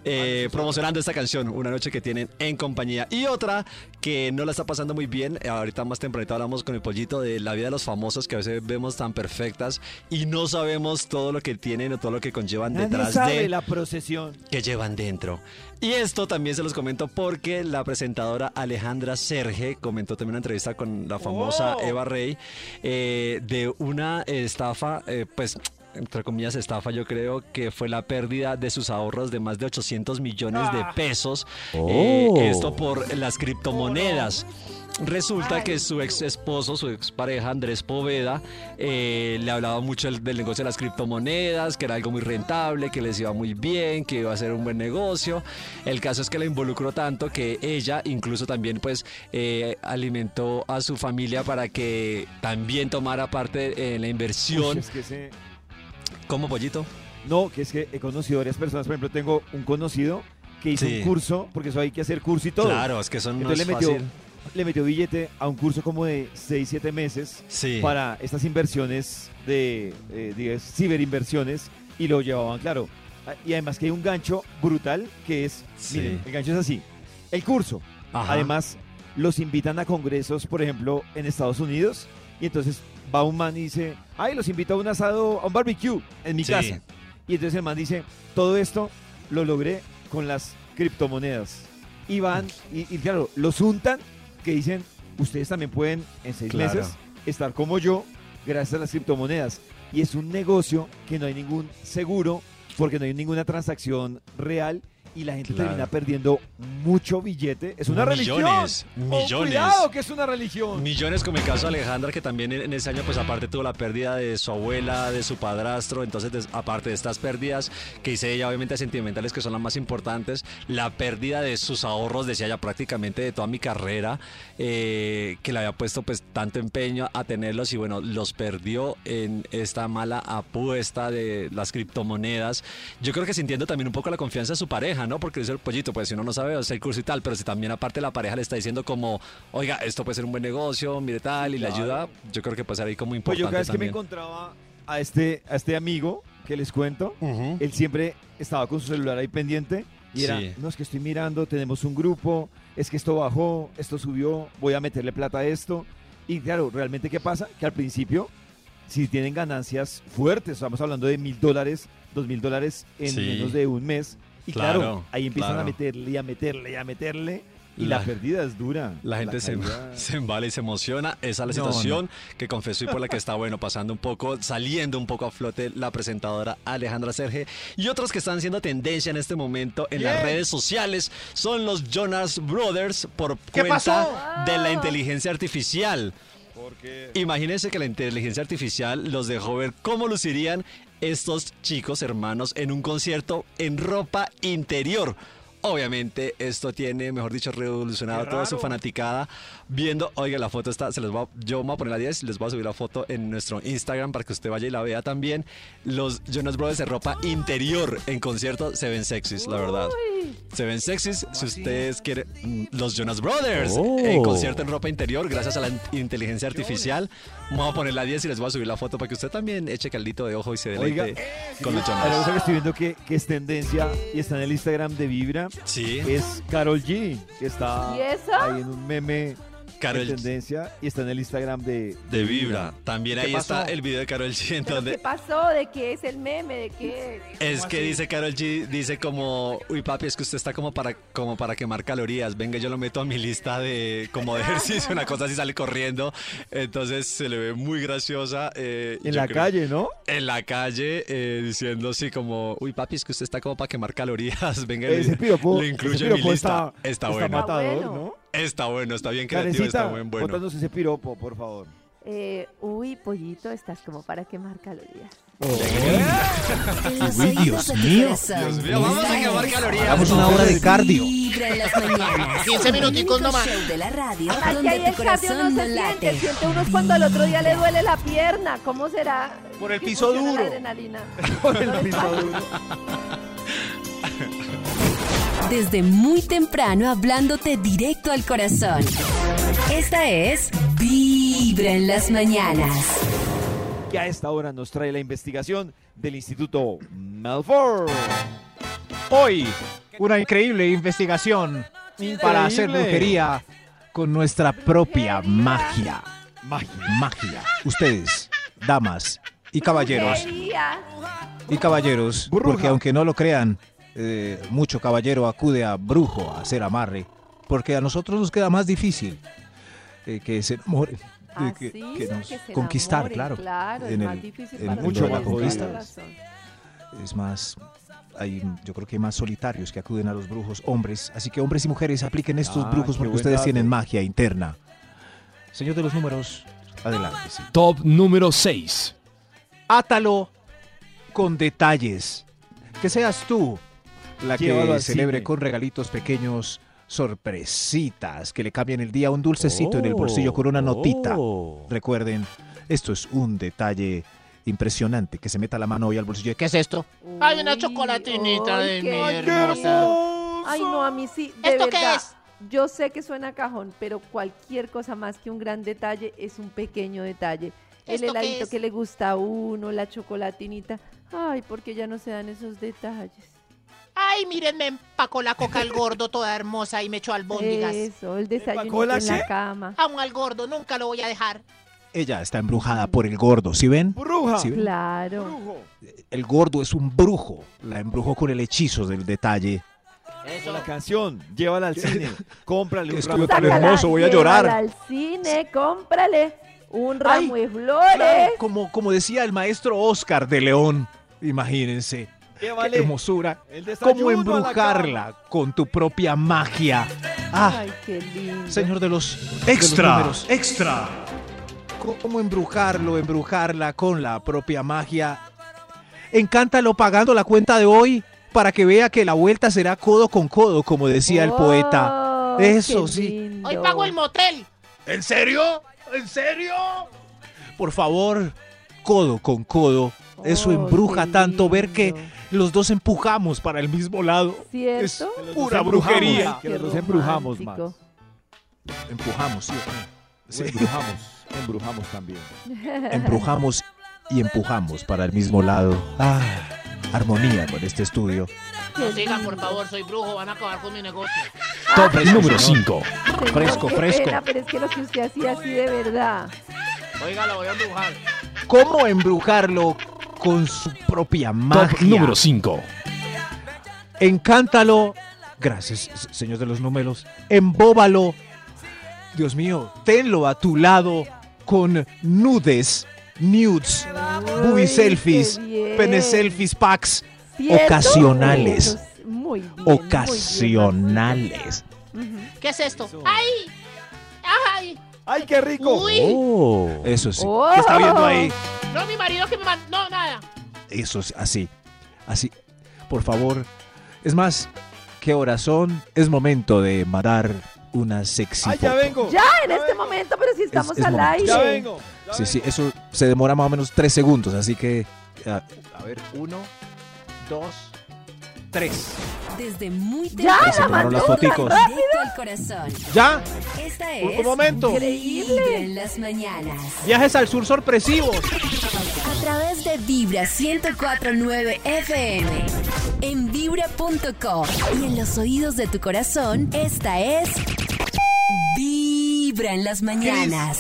eh, promocionando esta canción, una noche que tienen en compañía. Y otra que no la está pasando muy bien, ahorita más tempranito hablamos con el pollito de la vida de los famosos que veces vemos tan perfectas y no sabemos todo lo que tienen o todo lo que conllevan Nadie detrás sabe de la procesión. que llevan dentro. Y esto también se los comento porque la presentadora Alejandra Serge comentó también una entrevista con la famosa Oh. Eva Rey eh, de una estafa, eh, pues entre comillas estafa yo creo que fue la pérdida de sus ahorros de más de 800 millones de Ah. pesos. Oh. Eh, esto por las criptomonedas. Resulta que su ex esposo, su ex pareja Andrés Poveda, eh, le hablaba mucho del, del negocio de las criptomonedas, que era algo muy rentable, que les iba muy bien, que iba a ser un buen negocio. El caso es que la involucró tanto que ella incluso también pues eh, alimentó a su familia para que también tomara parte en la inversión. Uy, es que ese- ¿Cómo, Pollito? No, que es que he conocido varias personas. Por ejemplo, tengo un conocido que hizo Sí. un curso, porque eso hay que hacer curso y todo. Claro, es que eso no Entonces es le metió, fácil. le metió billete a un curso como de 6, 7 meses Sí. para estas inversiones de, eh, digamos, ciberinversiones y lo llevaban, claro. Ah, Y además que hay un gancho brutal que es, Sí. miren, el gancho es así, el curso. Ajá. Además, los invitan a congresos, por ejemplo, en Estados Unidos, y entonces va un man y dice, ay, los invito a un asado, a un barbecue en mi Sí. casa. Y entonces el man dice, todo esto lo logré con las criptomonedas. Y van, y, y claro, los untan, que dicen, ustedes también pueden en seis Claro. meses estar como yo, gracias a las criptomonedas. Y es un negocio que no hay ningún seguro, porque no hay ninguna transacción real, y la gente Claro. termina perdiendo mucho billete. Es una religión. Millones, Oh, millones. cuidado que es una religión. Millones como el caso de Alejandra, que también en ese año, pues aparte tuvo la pérdida de su abuela, de su padrastro, entonces aparte de estas pérdidas que dice ella, obviamente sentimentales, que son las más importantes, la pérdida de sus ahorros, decía ella prácticamente de toda mi carrera, eh, que le había puesto pues tanto empeño a tenerlos y bueno, los perdió en esta mala apuesta de las criptomonedas. Yo creo que sintiendo también un poco la confianza de su pareja, ¿no? Porque dice el pollito, pues si uno no sabe hacer el curso y tal, pero si también aparte la pareja le está diciendo como, oiga, esto puede ser un buen negocio, mire tal, y le Claro. ayuda, yo creo que puede ser ahí como Pues importante yo cada vez que me encontraba a este, a este amigo que les cuento, él siempre estaba con su celular ahí pendiente y era, Sí. no, es que estoy mirando, tenemos un grupo, es que esto bajó, esto subió, voy a meterle plata a esto. Y claro, realmente ¿qué pasa? Que al principio, si tienen ganancias fuertes, estamos hablando de mil dólares, dos mil dólares en Sí. menos de un mes, y claro, Claro, ahí empiezan claro. a meterle y a meterle y a meterle, y la, La- pérdida es dura. La gente se, se embala y se emociona. Esa es la No, situación que confesó y por la que está, bueno, pasando un poco, saliendo un poco a flote la presentadora Alejandra Serge. Y otros que están siendo tendencia en este momento en las redes sociales son los Jonas Brothers por ¿Qué cuenta pasó? de la inteligencia artificial. Imagínense que la inteligencia artificial los dejó ver cómo lucirían estos chicos hermanos en un concierto en ropa interior. Obviamente esto tiene, mejor dicho, revolucionado toda su fanaticada viendo, oiga, la foto está, se les va, yo me voy a poner la 10 y les voy a subir la foto en nuestro Instagram para que usted vaya y la vea también. Los Jonas Brothers de ropa interior en concierto se ven sexys, la verdad. Se ven sexys si ustedes quieren. mm, Los Jonas Brothers Oh. en concierto en ropa interior gracias a la in- inteligencia artificial. Vamos a poner la 10 y les voy a subir la foto para que usted también eche caldito de ojo y se Oiga, deleite con los Jonas. que estoy viendo que, que es tendencia y está en el Instagram de Vibra. Sí. Es Carol G, que está ¿Y eso? ahí en un meme Karol en tendencia y está en el Instagram de, De Vibra. También ¿Qué ahí pasó? está el video de Carol G en ¿Pero donde qué pasó? ¿De qué es el meme? ¿De qué? Es que dice Carol G, dice como, uy papi, es que usted está como para, como para quemar calorías, venga, yo lo meto a mi lista de como de ejercicio, una cosa así sale corriendo, entonces se le ve muy graciosa. eh, En la creo- calle, ¿no? En la calle, eh, diciendo así como, uy papi, es que usted está como para quemar calorías, venga, Ese le, piropo- le incluyo ese en mi lista. está- Está, está bueno. matador, ¿no? Está bueno, está bien creativo, está muy bueno. contanos ese piropo, por favor. Eh, uy, pollito, estás como para quemar calorías. Los Uy, Dios mío. corazón. Dios mío, vamos a quemar calorías. Hagamos una hora de cardio. Vibra en las mañanas. 15 minuticos nomás. show de la radio Aquí donde ahí tu el cardio no corazón no se siente, late. siente uno cuando al otro día le duele la pierna. ¿Cómo será? Por el piso duro. La adrenalina. Por el piso duro. Desde muy temprano hablándote directo al corazón. Esta es Vibra en las mañanas. Que a esta hora nos trae la investigación del Instituto Melford. Hoy, una increíble investigación para hacer brujería con nuestra propia magia. Magia. Magia. Ustedes, damas y caballeros. Brujería. Y caballeros, Bruja. porque aunque no lo crean, eh, mucho caballero acude a brujo a hacer amarre, porque a nosotros nos queda más difícil eh, que se enamoren. eh, Ah, que, sí, que nos que se conquistar, enamoren, claro. Claro, es En más el- difícil en- para en Mucho la conquista. Es más, hay, yo creo que hay más solitarios que acuden a los brujos, hombres. Así que hombres y mujeres apliquen estos Ah, brujos porque ustedes dato. tienen magia interna. Señor de los números, adelante. sí. Top número 6. Átalo con detalles. Que seas tú la que celebre con regalitos pequeños, sorpresitas, que le cambien el día un dulcecito en el bolsillo con una notita. Oh. Recuerden, esto es un detalle impresionante, que se meta la mano hoy al bolsillo. ¿Qué es esto? Hay una chocolatinita ay, de qué mi hermosa. Ay, no, a mí sí, de ¿Esto qué verdad. es? Yo sé que suena a cajón, pero cualquier cosa más que un gran detalle es un pequeño detalle. El ¿Esto qué heladito que le gusta a uno, la chocolatinita. Ay, porque ya no se dan esos detalles. Ay, miren, me empacó la coca al gordo toda hermosa y me echó albóndigas. Eso, el desayuno en la cama. Amo al gordo, nunca lo voy a dejar. Ella está embrujada por el gordo, ¿sí ven? Bruja. ¿Sí ven? Claro. Brujo. El gordo es un brujo. La embrujó con el hechizo del detalle. Con la canción, llévala al cine, cómprale un ramo tan hermoso, voy a llorar. llévala al cine, cómprale un Ay, ramo de flores. Claro, como, como decía el maestro Oscar de León, imagínense. Qué hermosura. El desayuno ¿Cómo embrujarla con tu propia magia? Ah, Ay, qué lindo. señor de los de los Extra, números. extra. ¿Cómo embrujarlo, embrujarla con la propia magia? Encántalo pagando la cuenta de hoy para que vea que la vuelta será codo con codo, como decía el poeta. Oh, Eso sí. Hoy pago el motel. ¿En serio? ¿En serio? Por favor, codo con codo. Eso Oh, embruja tanto ver que. Los dos empujamos para el mismo lado. ¿Cierto? Es pura brujería. Que los dos embrujamos más. Empujamos, sí. Sí. Embrujamos, embrujamos también. Embrujamos y empujamos para el mismo lado. Ah, armonía con este estudio. No sigan, por favor, soy brujo, van a acabar con mi negocio. Top número 5. Señor, Fresco, fresco. pena, pero es que lo que usted hacía así de verdad. Oiga, lo voy a embrujar. ¿Cómo embrujarlo con su propia magia? Top número 5. Encántalo. Gracias, señor de los números. Embóbalo. Dios mío, tenlo a tu lado con nudes, nudes, booby selfies, pene selfies packs ¿Cierto? ocasionales. Muy bien. muy bien, Ocasionales. ¿Qué es esto? ¡Ay! ¡Ay! ¡Ay, qué rico! ¡Uy! Oh, eso sí. Oh. ¿Qué está viendo ahí? No, mi marido que me mandó. No, nada. Eso es así. Así. Por favor. Es más, ¿qué horas son? Es momento de mandar una sexy ¡Ay, ya foto. vengo! Ya, en este momento, pero si estamos es al momento. aire. ¡Ya vengo! ya Sí, vengo. sí, eso se demora más o menos tres segundos, así que... ah, a ver, uno, dos, tres. Desde muy Ya, temprano, las mandó foticos. al corazón. ¡Ya! Esta Un- es un momento. Increíble. Vibra en las mañanas. Viajes al sur sorpresivos. A través de Vibra 1049 FM. En vibra.com. Y en los oídos de tu corazón, esta es. Vibra en las mañanas.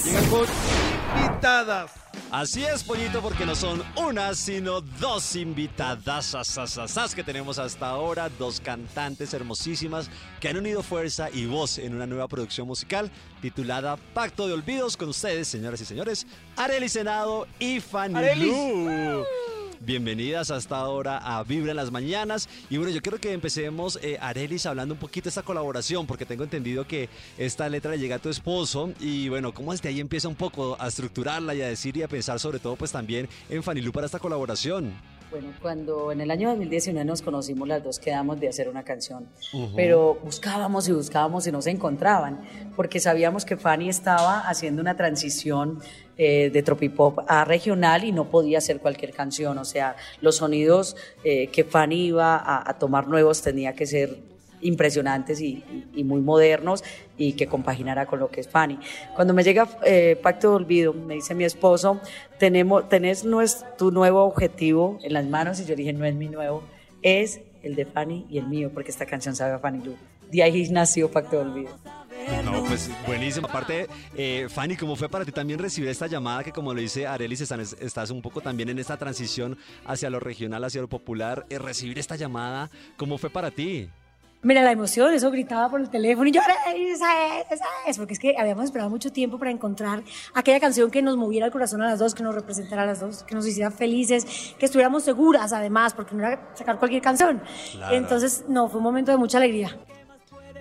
Invitadas. Así es, Pollito, porque no son una, sino dos invitadas asasasas que tenemos hasta ahora, dos cantantes hermosísimas que han unido fuerza y voz en una nueva producción musical titulada Pacto de Olvidos con ustedes, señoras y señores, Arely Senado y Fanny. Lu. Bienvenidas hasta ahora a Vibra en las Mañanas. Y bueno, yo quiero que empecemos, eh, Arelis, hablando un poquito de esta colaboración, porque tengo entendido que esta letra le llega a tu esposo. Y bueno, ¿cómo desde ahí empieza un poco a estructurarla y a decir y a pensar sobre todo pues también en Fanilú para esta colaboración? Bueno, cuando en el año 2019 nos conocimos, las dos quedamos de hacer una canción, pero buscábamos y buscábamos y no se encontraban, porque sabíamos que Fanny estaba haciendo una transición eh, de tropipop a regional y no podía hacer cualquier canción, o sea, los sonidos eh, que Fanny iba a, tomar nuevos tenía que ser impresionantes y, muy modernos y que compaginara con lo que es Fanny. Cuando me llega eh, Pacto de Olvido, me dice mi esposo, tenemos, tenés tu nuevo objetivo en las manos y yo dije, no es mi nuevo, es el de Fanny y el mío, porque esta canción sabe a Fanny Lu. De ahí nació Pacto de Olvido. No, pues buenísimo. Aparte, eh, Fanny, ¿cómo fue para ti también recibir esta llamada que como lo dice Arelis, están- estás un poco también en esta transición hacia lo regional, hacia lo popular? Eh, recibir esta llamada, ¿cómo fue para ti? Mira, la emoción, eso gritaba por el teléfono y yo, "Ay, esa es, esa es, porque es que habíamos esperado mucho tiempo para encontrar aquella canción que nos moviera el corazón a las dos, que nos representara a las dos, que nos hiciera felices, que estuviéramos seguras además, porque no era sacar cualquier canción. Claro. Entonces, no, fue un momento de mucha alegría.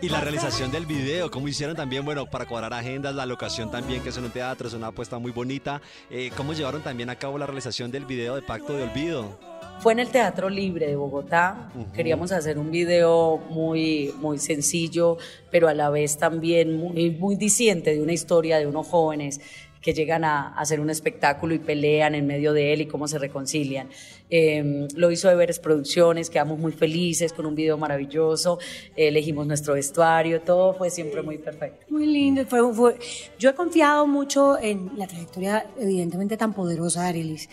Y la realización del video, ¿cómo hicieron también? Bueno, para cuadrar agendas, la locación también, que es en un teatro, es una apuesta muy bonita. Eh, ¿Cómo llevaron también a cabo la realización del video de Pacto de Olvido? Fue en el Teatro Libre de Bogotá. Queríamos hacer un video muy, muy sencillo, pero a la vez también muy, muy diciente de una historia de unos jóvenes que llegan a hacer un espectáculo y pelean en medio de él y cómo se reconcilian. Eh, lo hizo Everest Producciones, quedamos muy felices con un video maravilloso, elegimos nuestro vestuario, todo fue siempre muy perfecto. Muy lindo. Fue, fue- yo he confiado mucho en la trayectoria, evidentemente, tan poderosa de Arelis.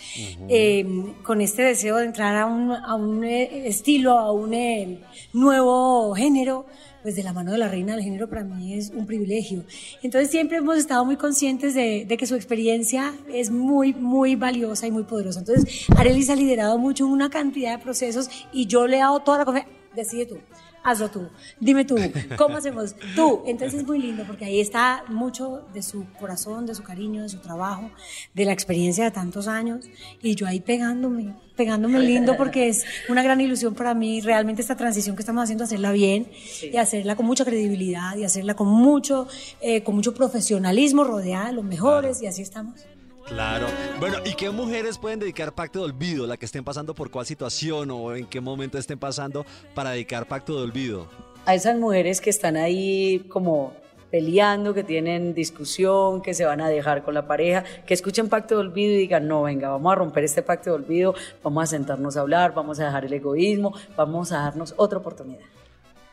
Eh, con este deseo de entrar a un, a un eh, estilo, a un eh, nuevo género, pues de la mano de la reina del género para mí es un privilegio. Entonces siempre hemos estado muy conscientes de, que su experiencia es muy, muy valiosa y muy poderosa. Entonces Arelis ha liderado mucho una cantidad de procesos y yo le he dado toda la confianza. Decide tú. Hazlo tú, dime tú, ¿cómo hacemos? Tú. Entonces es muy lindo porque ahí está mucho de su corazón, de su cariño, de su trabajo, de la experiencia de tantos años y yo ahí pegándome, pegándome lindo porque es una gran ilusión para mí realmente esta transición que estamos haciendo, hacerla bien y hacerla con mucha credibilidad y hacerla con mucho, eh, con mucho profesionalismo, rodeada de los mejores y así estamos. Claro. Bueno, ¿y qué mujeres pueden dedicar pacto de olvido? La que estén pasando por cuál situación o en qué momento estén pasando para dedicar pacto de olvido. a esas mujeres que están ahí como peleando, que tienen discusión, que se van a dejar con la pareja, que escuchen pacto de olvido y digan, no, venga, vamos a romper este pacto de olvido, vamos a sentarnos a hablar, vamos a dejar el egoísmo, vamos a darnos otra oportunidad.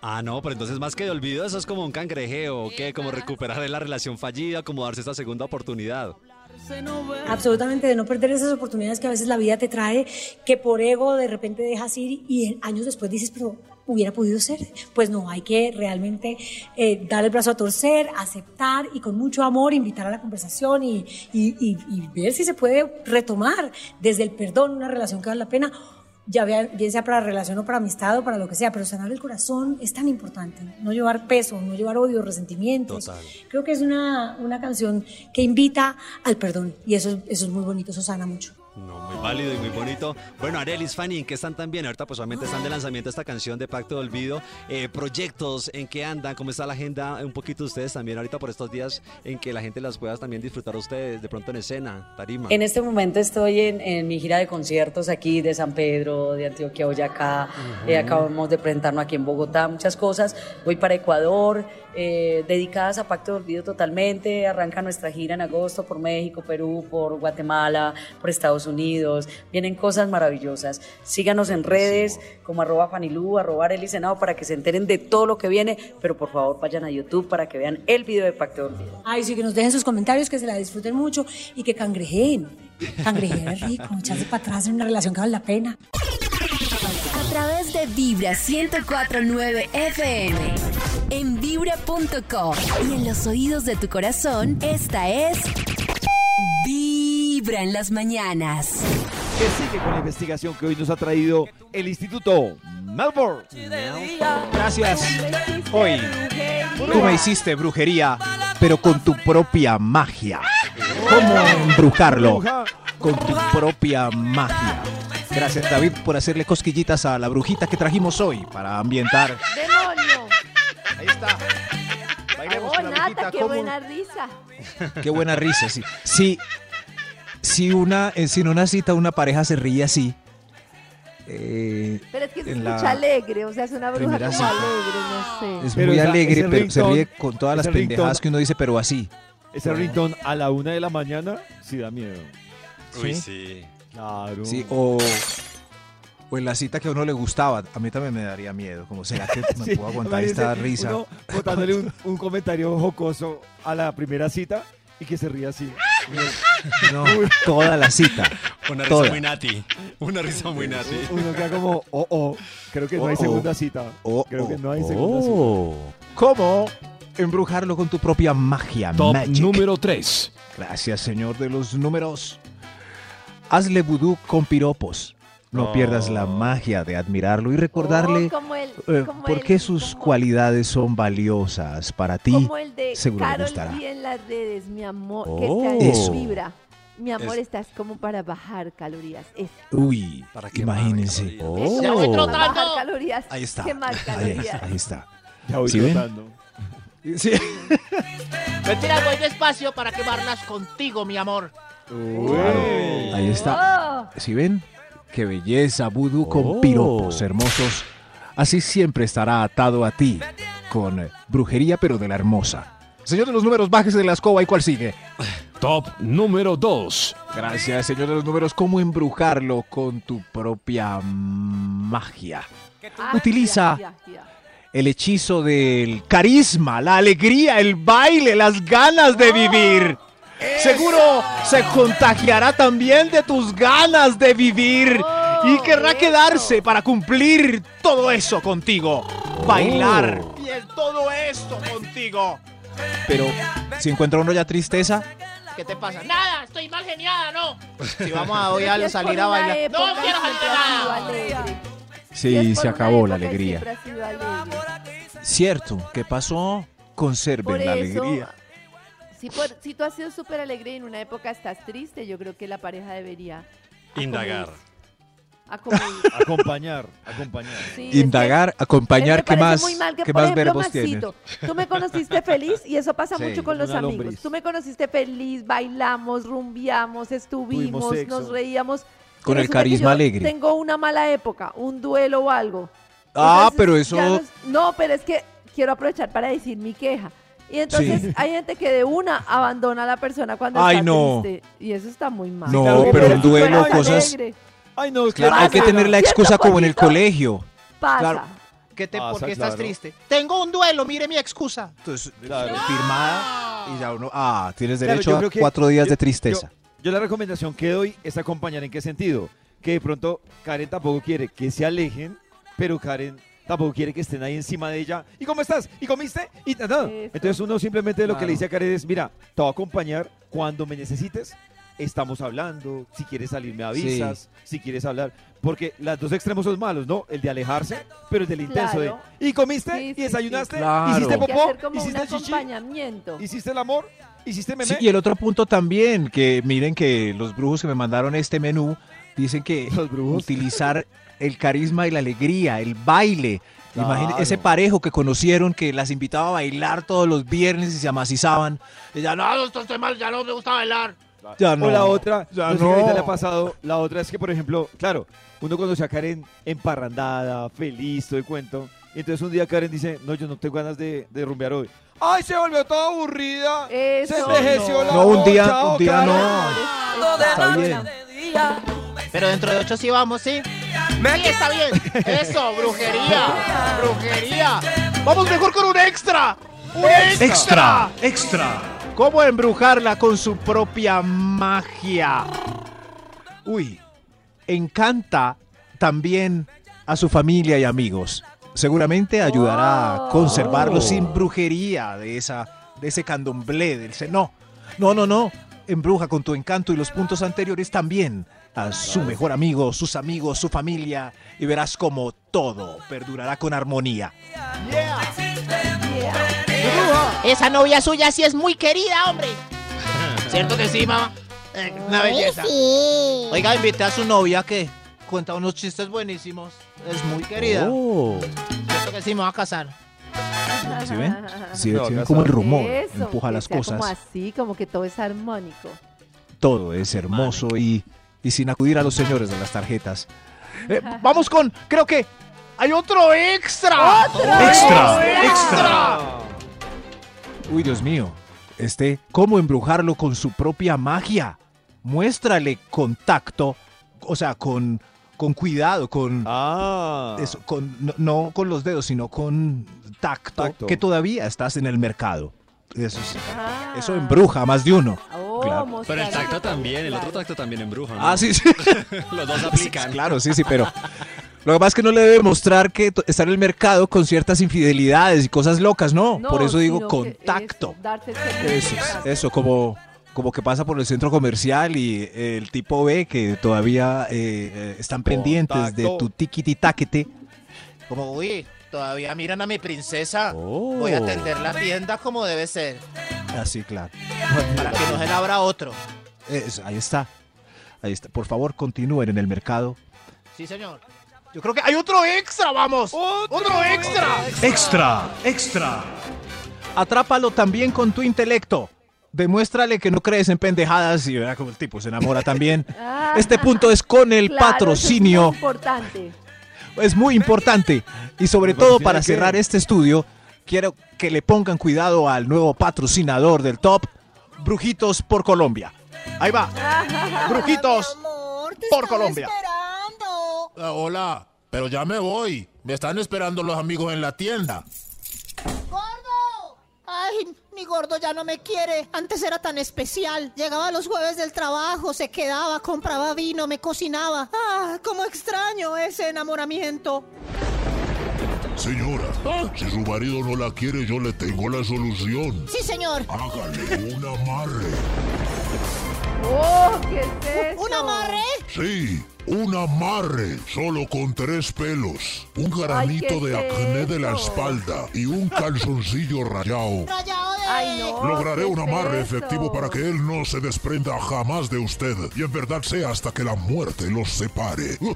Ah, no, pero entonces más que de olvido, eso es como un cangrejeo, ¿o qué? Como recuperar la relación fallida, como darse esta segunda oportunidad. Absolutamente, de no perder esas oportunidades que a veces la vida te trae, que por ego de repente dejas ir y años después dices, pero hubiera podido ser. Pues no, hay que realmente eh, dar el brazo a torcer, aceptar y con mucho amor invitar a la conversación y- y ver si se puede retomar desde el perdón una relación que vale la pena. Ya bien sea para relación o para amistad o para lo que sea, pero sanar el corazón es tan importante. No llevar peso, no llevar odio, resentimientos. Total. Creo que es una, una canción que invita al perdón y eso, es- eso es muy bonito, eso sana mucho. No, muy válido y muy bonito. Bueno, Arelis, Fanny, ¿en qué están también? Ahorita pues obviamente están de lanzamiento esta canción de Pacto de Olvido. Eh, proyectos, ¿en qué andan? ¿Cómo está la agenda? Un poquito ustedes también ahorita por estos días en que la gente las pueda también disfrutar ustedes de pronto en escena, tarima. En este momento estoy en, en mi gira de conciertos aquí de San Pedro, de Antioquia, Boyacá. Eh, acabamos de presentarnos aquí en Bogotá, muchas cosas. Voy para Ecuador, eh, dedicadas a Pacto de Olvido totalmente. Arranca nuestra gira en agosto por México, Perú, por Guatemala, por Estados Unidos. Vienen cosas maravillosas. Síganos en redes como arroba Fanilú, arroba Senado para que se enteren de todo lo que viene. Pero por favor vayan a YouTube para que vean el video de Pacto de Olvido. Ay, sí, que nos dejen sus comentarios, que se la disfruten mucho y que cangrejeen. Cangrejear es rico, echarse para atrás en una relación que vale la pena. A través de Vibra 1049 FM. En vibra.com. Y en los oídos de tu corazón, esta es. Vibra en las mañanas. Que sigue con la investigación que hoy nos ha traído el Instituto Melbourne. Gracias. Hoy tú me hiciste brujería, pero con tu propia magia. ¿Cómo embrujarlo? Con tu propia magia. Gracias David por hacerle cosquillitas a la brujita que trajimos hoy para ambientar. ¡Demonio! Ahí está. Bailemos Oh, con la Nata, qué ¿Cómo? buena risa. Qué buena risa, sí. Si, si, una, eh, si en una cita una pareja se ríe así, eh, Pero es que se escucha la alegre, o sea, es una bruja como cita. alegre, no sé. es Pero muy esa- alegre, pero se ríe con todas las ringtone- pendejadas que uno dice, pero así. Ese ringtone a la una de la mañana sí da miedo. Uy, ¿Sí? sí. Claro. Sí, o, o en la cita que a uno le gustaba, a mí también me daría miedo. Como será que me Sí, puedo aguantar esta risa? Uno botándole un, un comentario jocoso a la primera cita y que se ría así. No, toda la cita. Una risa Toda. muy nati. Una risa muy nati. Uno queda como, oh, oh, creo que no hay Oh, oh. segunda cita. Oh, Creo que no hay segunda cita. ¿Cómo embrujarlo con tu propia magia? Top magic? número 3. Gracias, señor de los números. Hazle vudú con piropos. No Oh. pierdas la magia de admirarlo y recordarle Oh, como el, eh, como por el- qué sus cualidades son valiosas para ti. Como el de Seguro Carol gustará. G en las redes, mi amor, Oh. que está Eso. en vibra. Mi amor, Es- estás como para bajar calorías. Es Uy, Para imagínense. calorías. Ya voy Oh. trotando. bajar calorías. Ahí está. Quemar Ahí, calorías. ahí está. Ya voy ¿Sí ven? trotando. Sí. Mentira, voy despacio para quemarlas contigo, mi amor. Uy. Ahí está. Oh, ¿Sí ven? Qué belleza, vudú con Oh. piropos hermosos. Así siempre estará atado a ti, con brujería pero de la hermosa. Señor de los números, bájese de la escoba y cuál sigue. Top número 2. Gracias, señor de los números. ¿Cómo embrujarlo con tu propia magia? ah, Utiliza ya, ya, ya. el hechizo del carisma, la alegría, el baile, las ganas de vivir. Seguro se contagiará también de tus ganas de vivir y querrá quedarse para cumplir todo eso contigo. Bailar y el- todo esto contigo. Pero si encuentra uno ya tristeza, ¿Qué te pasa? Nada, estoy mal geniada, no. si vamos a hoy a salir a bailar. época No quiero salir nada. Sí, Y se acabó la y alegría. Cierto, ¿qué pasó? Conserven la eso, alegría. Si, por- si tú has sido súper alegre y en una época estás triste, yo creo que la pareja debería Indagar. Acompañar, acompañar. Sí, es que- Indagar, acompañar, ¿qué más, muy mal que, qué por más ejemplo, verbos tienes? Maxito, tú me conociste feliz y eso pasa Sí, mucho con los amigos. lombriz. Tú me conociste feliz, bailamos, rumbiamos, estuvimos, nos reíamos. Con el carisma alegre. Tengo una mala época, un duelo o algo. Ah, Entonces, pero eso... No, es- no, pero es que quiero aprovechar para decir mi queja. Y entonces Sí. hay gente que de una abandona a la persona cuando Ay, está no. triste. Y eso está muy mal. No, Claro, pero el duelo, cosas- alegre. Ay, no, Claro, hay que tener la ¿Cierto, excusa como en el colegio. Pasa. Claro. ¿Qué te, Pasa, ¿Por qué estás claro. triste? Tengo un duelo, mire mi excusa. Entonces, Claro. firmada y ya uno... Ah, tienes derecho a cuatro días yo- de tristeza. Yo, yo la recomendación que doy es acompañar en qué sentido. Que de pronto Karen tampoco quiere que se alejen, pero Karen tampoco quiere que estén ahí encima de ella. ¿Y cómo estás? ¿Y comiste? Y. Entonces uno simplemente lo que le dice a Karen es, mira, te voy a acompañar cuando me necesites. Estamos hablando, si quieres salir me avisas, si quieres hablar. Porque los dos extremos son malos, ¿no? El de alejarse, pero el del intenso Claro. de, ¿y comiste? Sí, ¿Y desayunaste? sí. Claro. ¿Hiciste popó? ¿Hiciste chichi? acompañamiento. ¿Hiciste el amor? ¿Hiciste meme? Sí, y el otro punto también, que miren que los brujos que me mandaron este menú dicen que utilizar el carisma y la alegría, el baile. Ese parejo que conocieron que las invitaba a bailar todos los viernes y se amacizaban. Y ya no, No, esto estoy mal, ya no me gusta bailar. ya no. O la otra, ya no sé qué ahorita no. le ha pasado, la otra es que, por ejemplo, claro, uno conoce a Karen emparrandada, feliz, todo el cuento, y entonces un día Karen dice, no, yo no tengo ganas de, de rumbear hoy. ¡Ay, se volvió toda aburrida! Eso. se envejeció la No, un día, chao, un día Karen. no. Está bien. Pero dentro de ocho sí vamos, ¿sí? Sí, está bien. Eso, brujería. Brujería. Vamos mejor con un extra. Un extra. Extra, extra. ¿Cómo embrujarla con su propia magia? Uy, encanta también a su familia y amigos. Seguramente ayudará a conservarlo Oh. sin brujería de esa de ese candomblé del se- no. No, no, no. Embruja con tu encanto y los puntos anteriores también a su mejor amigo, sus amigos, su familia y verás como todo perdurará con armonía. Esa novia suya sí es muy querida, hombre. ¿Cierto que sí, mamá? Eh, Una belleza. Oiga, invité a su novia que cuenta unos chistes buenísimos. Es muy querida. Oh. ¿Cierto que sí me va a casar? ¿Sí ven? Sí, No, sí ven como el rumor Eso, empuja las cosas. Como así, como que todo es armónico. Todo es hermoso y, y sin acudir a los señores de las tarjetas. Eh, vamos con, creo que hay otro extra. Extra, extra. Uy, Dios mío. Este, ¿cómo embrujarlo con su propia magia? Muéstrale contacto, o sea, con, con cuidado, con, Ah. eso, con no, no con los dedos, sino con tacto, Tacto. que todavía estás en el mercado. Eso, es- Ah. eso embruja a más de uno. Oh, Claro. Pero el tacto también, el otro tacto también embruja. ¿no? Ah, sí, sí. Los dos Sí, aplican. claro, sí, sí, pero lo que pasa es que no le debe mostrar que está en el mercado con ciertas infidelidades y cosas locas, no. No, Por eso digo contacto. servicio. Eso, es, eso, como, como que pasa por el centro comercial y el tipo ve que todavía eh, eh, están pendientes de tu tiquiti taquete. Como, uy, todavía miran a mi princesa. Oh. Voy a atender la tienda como debe ser. Así, claro. Para que no se la abra otro. Es- ahí está. Ahí está. Por favor, continúen en el mercado. Sí, señor. Yo creo que hay otro extra, vamos. Otro, extra. Extra, extra. Atrápalo también con tu intelecto. Demuéstrale que no crees en pendejadas y verá como el tipo se enamora también. Ah, Este punto es con el claro, patrocinio. Es muy importante. Es muy importante. Y sobre ¿El todo para cerrar este estudio, quiero que le pongan cuidado al nuevo patrocinador del top, Brujitos por Colombia. Ahí va. Brujitos por Colombia. Ah, hola, pero ya me voy. Me están esperando los amigos en la tienda. ¡Gordo! Ay, mi gordo ya no me quiere. Antes era tan especial. Llegaba los jueves del trabajo, se quedaba, compraba vino, me cocinaba. Ah, cómo extraño ese enamoramiento. Señora, si su marido no la quiere, yo le tengo la solución. Sí, señor. Hágale un amarre. ¡Oh, qué es eso! ¿Un amarre? Sí, Un amarre solo con tres pelos, un granito ¿qué de acné de la espalda y un calzoncillo rayado. Rayado de... Ay, no. Lograré ¿qué un amarre efectivo para que él no se desprenda jamás de usted y en verdad sea hasta que la muerte los separe.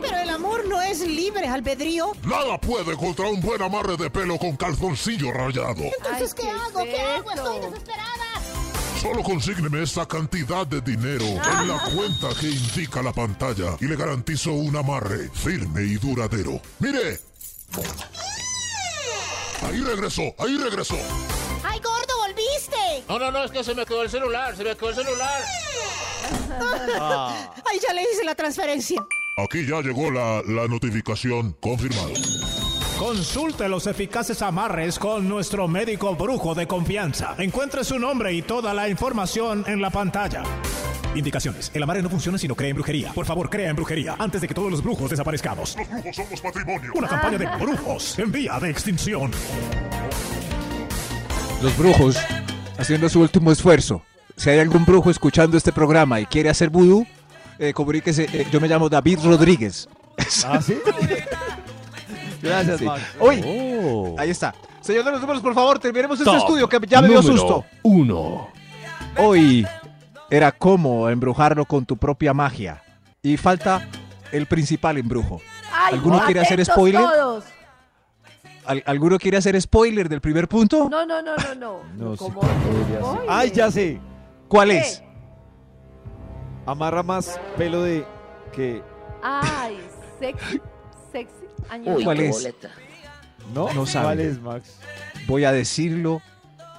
Pero el amor no es libre albedrío. Nada puede contra un buen amarre de pelo con calzoncillo rayado. Entonces, Ay, ¿qué, ¿qué hago? es ¿Qué hago? Estoy desesperada. Solo consígneme esta cantidad de dinero en la cuenta que indica la pantalla y le garantizo un amarre firme y duradero. ¡Mire! Ahí regresó, ahí regresó. ¡Ay, gordo, volviste! No, no, no, es que se me quedó el celular, se me quedó el celular. Ay, ya le hice la transferencia. Aquí ya llegó la, la notificación. Confirmado. Consulte los eficaces amarres con nuestro médico brujo de confianza. Encuentre su nombre y toda la información en la pantalla. Indicaciones. El amarre no funciona si no cree en brujería. Por favor, crea en brujería antes de que todos los brujos desaparezcamos. Los brujos somos patrimonio. Una campaña de brujos en vía de extinción. Los brujos haciendo su último esfuerzo. Si hay algún brujo escuchando este programa y quiere hacer vudú, eh, comuníquese. Eh, yo me llamo David Rodríguez. ¿Ah, sí? Gracias, Sí. Max. Uy, Oh. ahí está. Señor de los números, por favor, terminemos este estudio que ya me dio susto. Uno. Hoy era cómo embrujarlo con tu propia magia. Y falta el principal embrujo. Ay, ¿Alguno quiere hacer spoiler? todos. ¿Al- ¿Alguno quiere hacer spoiler del primer punto? No, no, no, no, no. No, ¿Cómo? Ay, ya sé. ¿Cuál ¿Qué? es? Amarra más pelo de que. Ay, sexy, sexy. Año ¿Cuál es? ¿No? No sabe. ¿Cuál es, Max? Voy a decirlo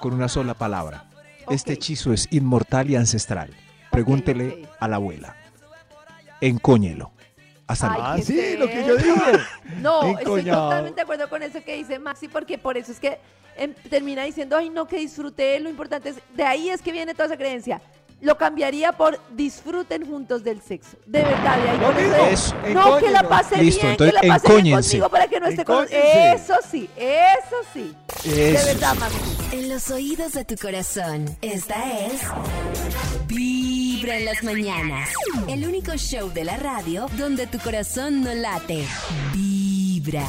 con una sola palabra. Este hechizo es inmortal y ancestral. Pregúntele ok. a la abuela. Encóñelo. Hasta luego. Ah, ¿qué sí, es lo que yo digo. No, estoy totalmente de acuerdo con eso que dice Maxi, porque por eso es que em, termina diciendo, ay, no, que disfruté, lo importante es, de ahí es que viene toda esa creencia. Lo cambiaría por disfruten juntos del sexo. De verdad, de ahí eso. Eso. No, que la pase Listo, bien, entonces, que la pase bien conmigo para que no esté con... Eso sí, eso sí. De verdad, sí. Maxi. En los oídos de tu corazón, esta es Vibra en las mañanas. El único show de la radio donde tu corazón no late. Vibra.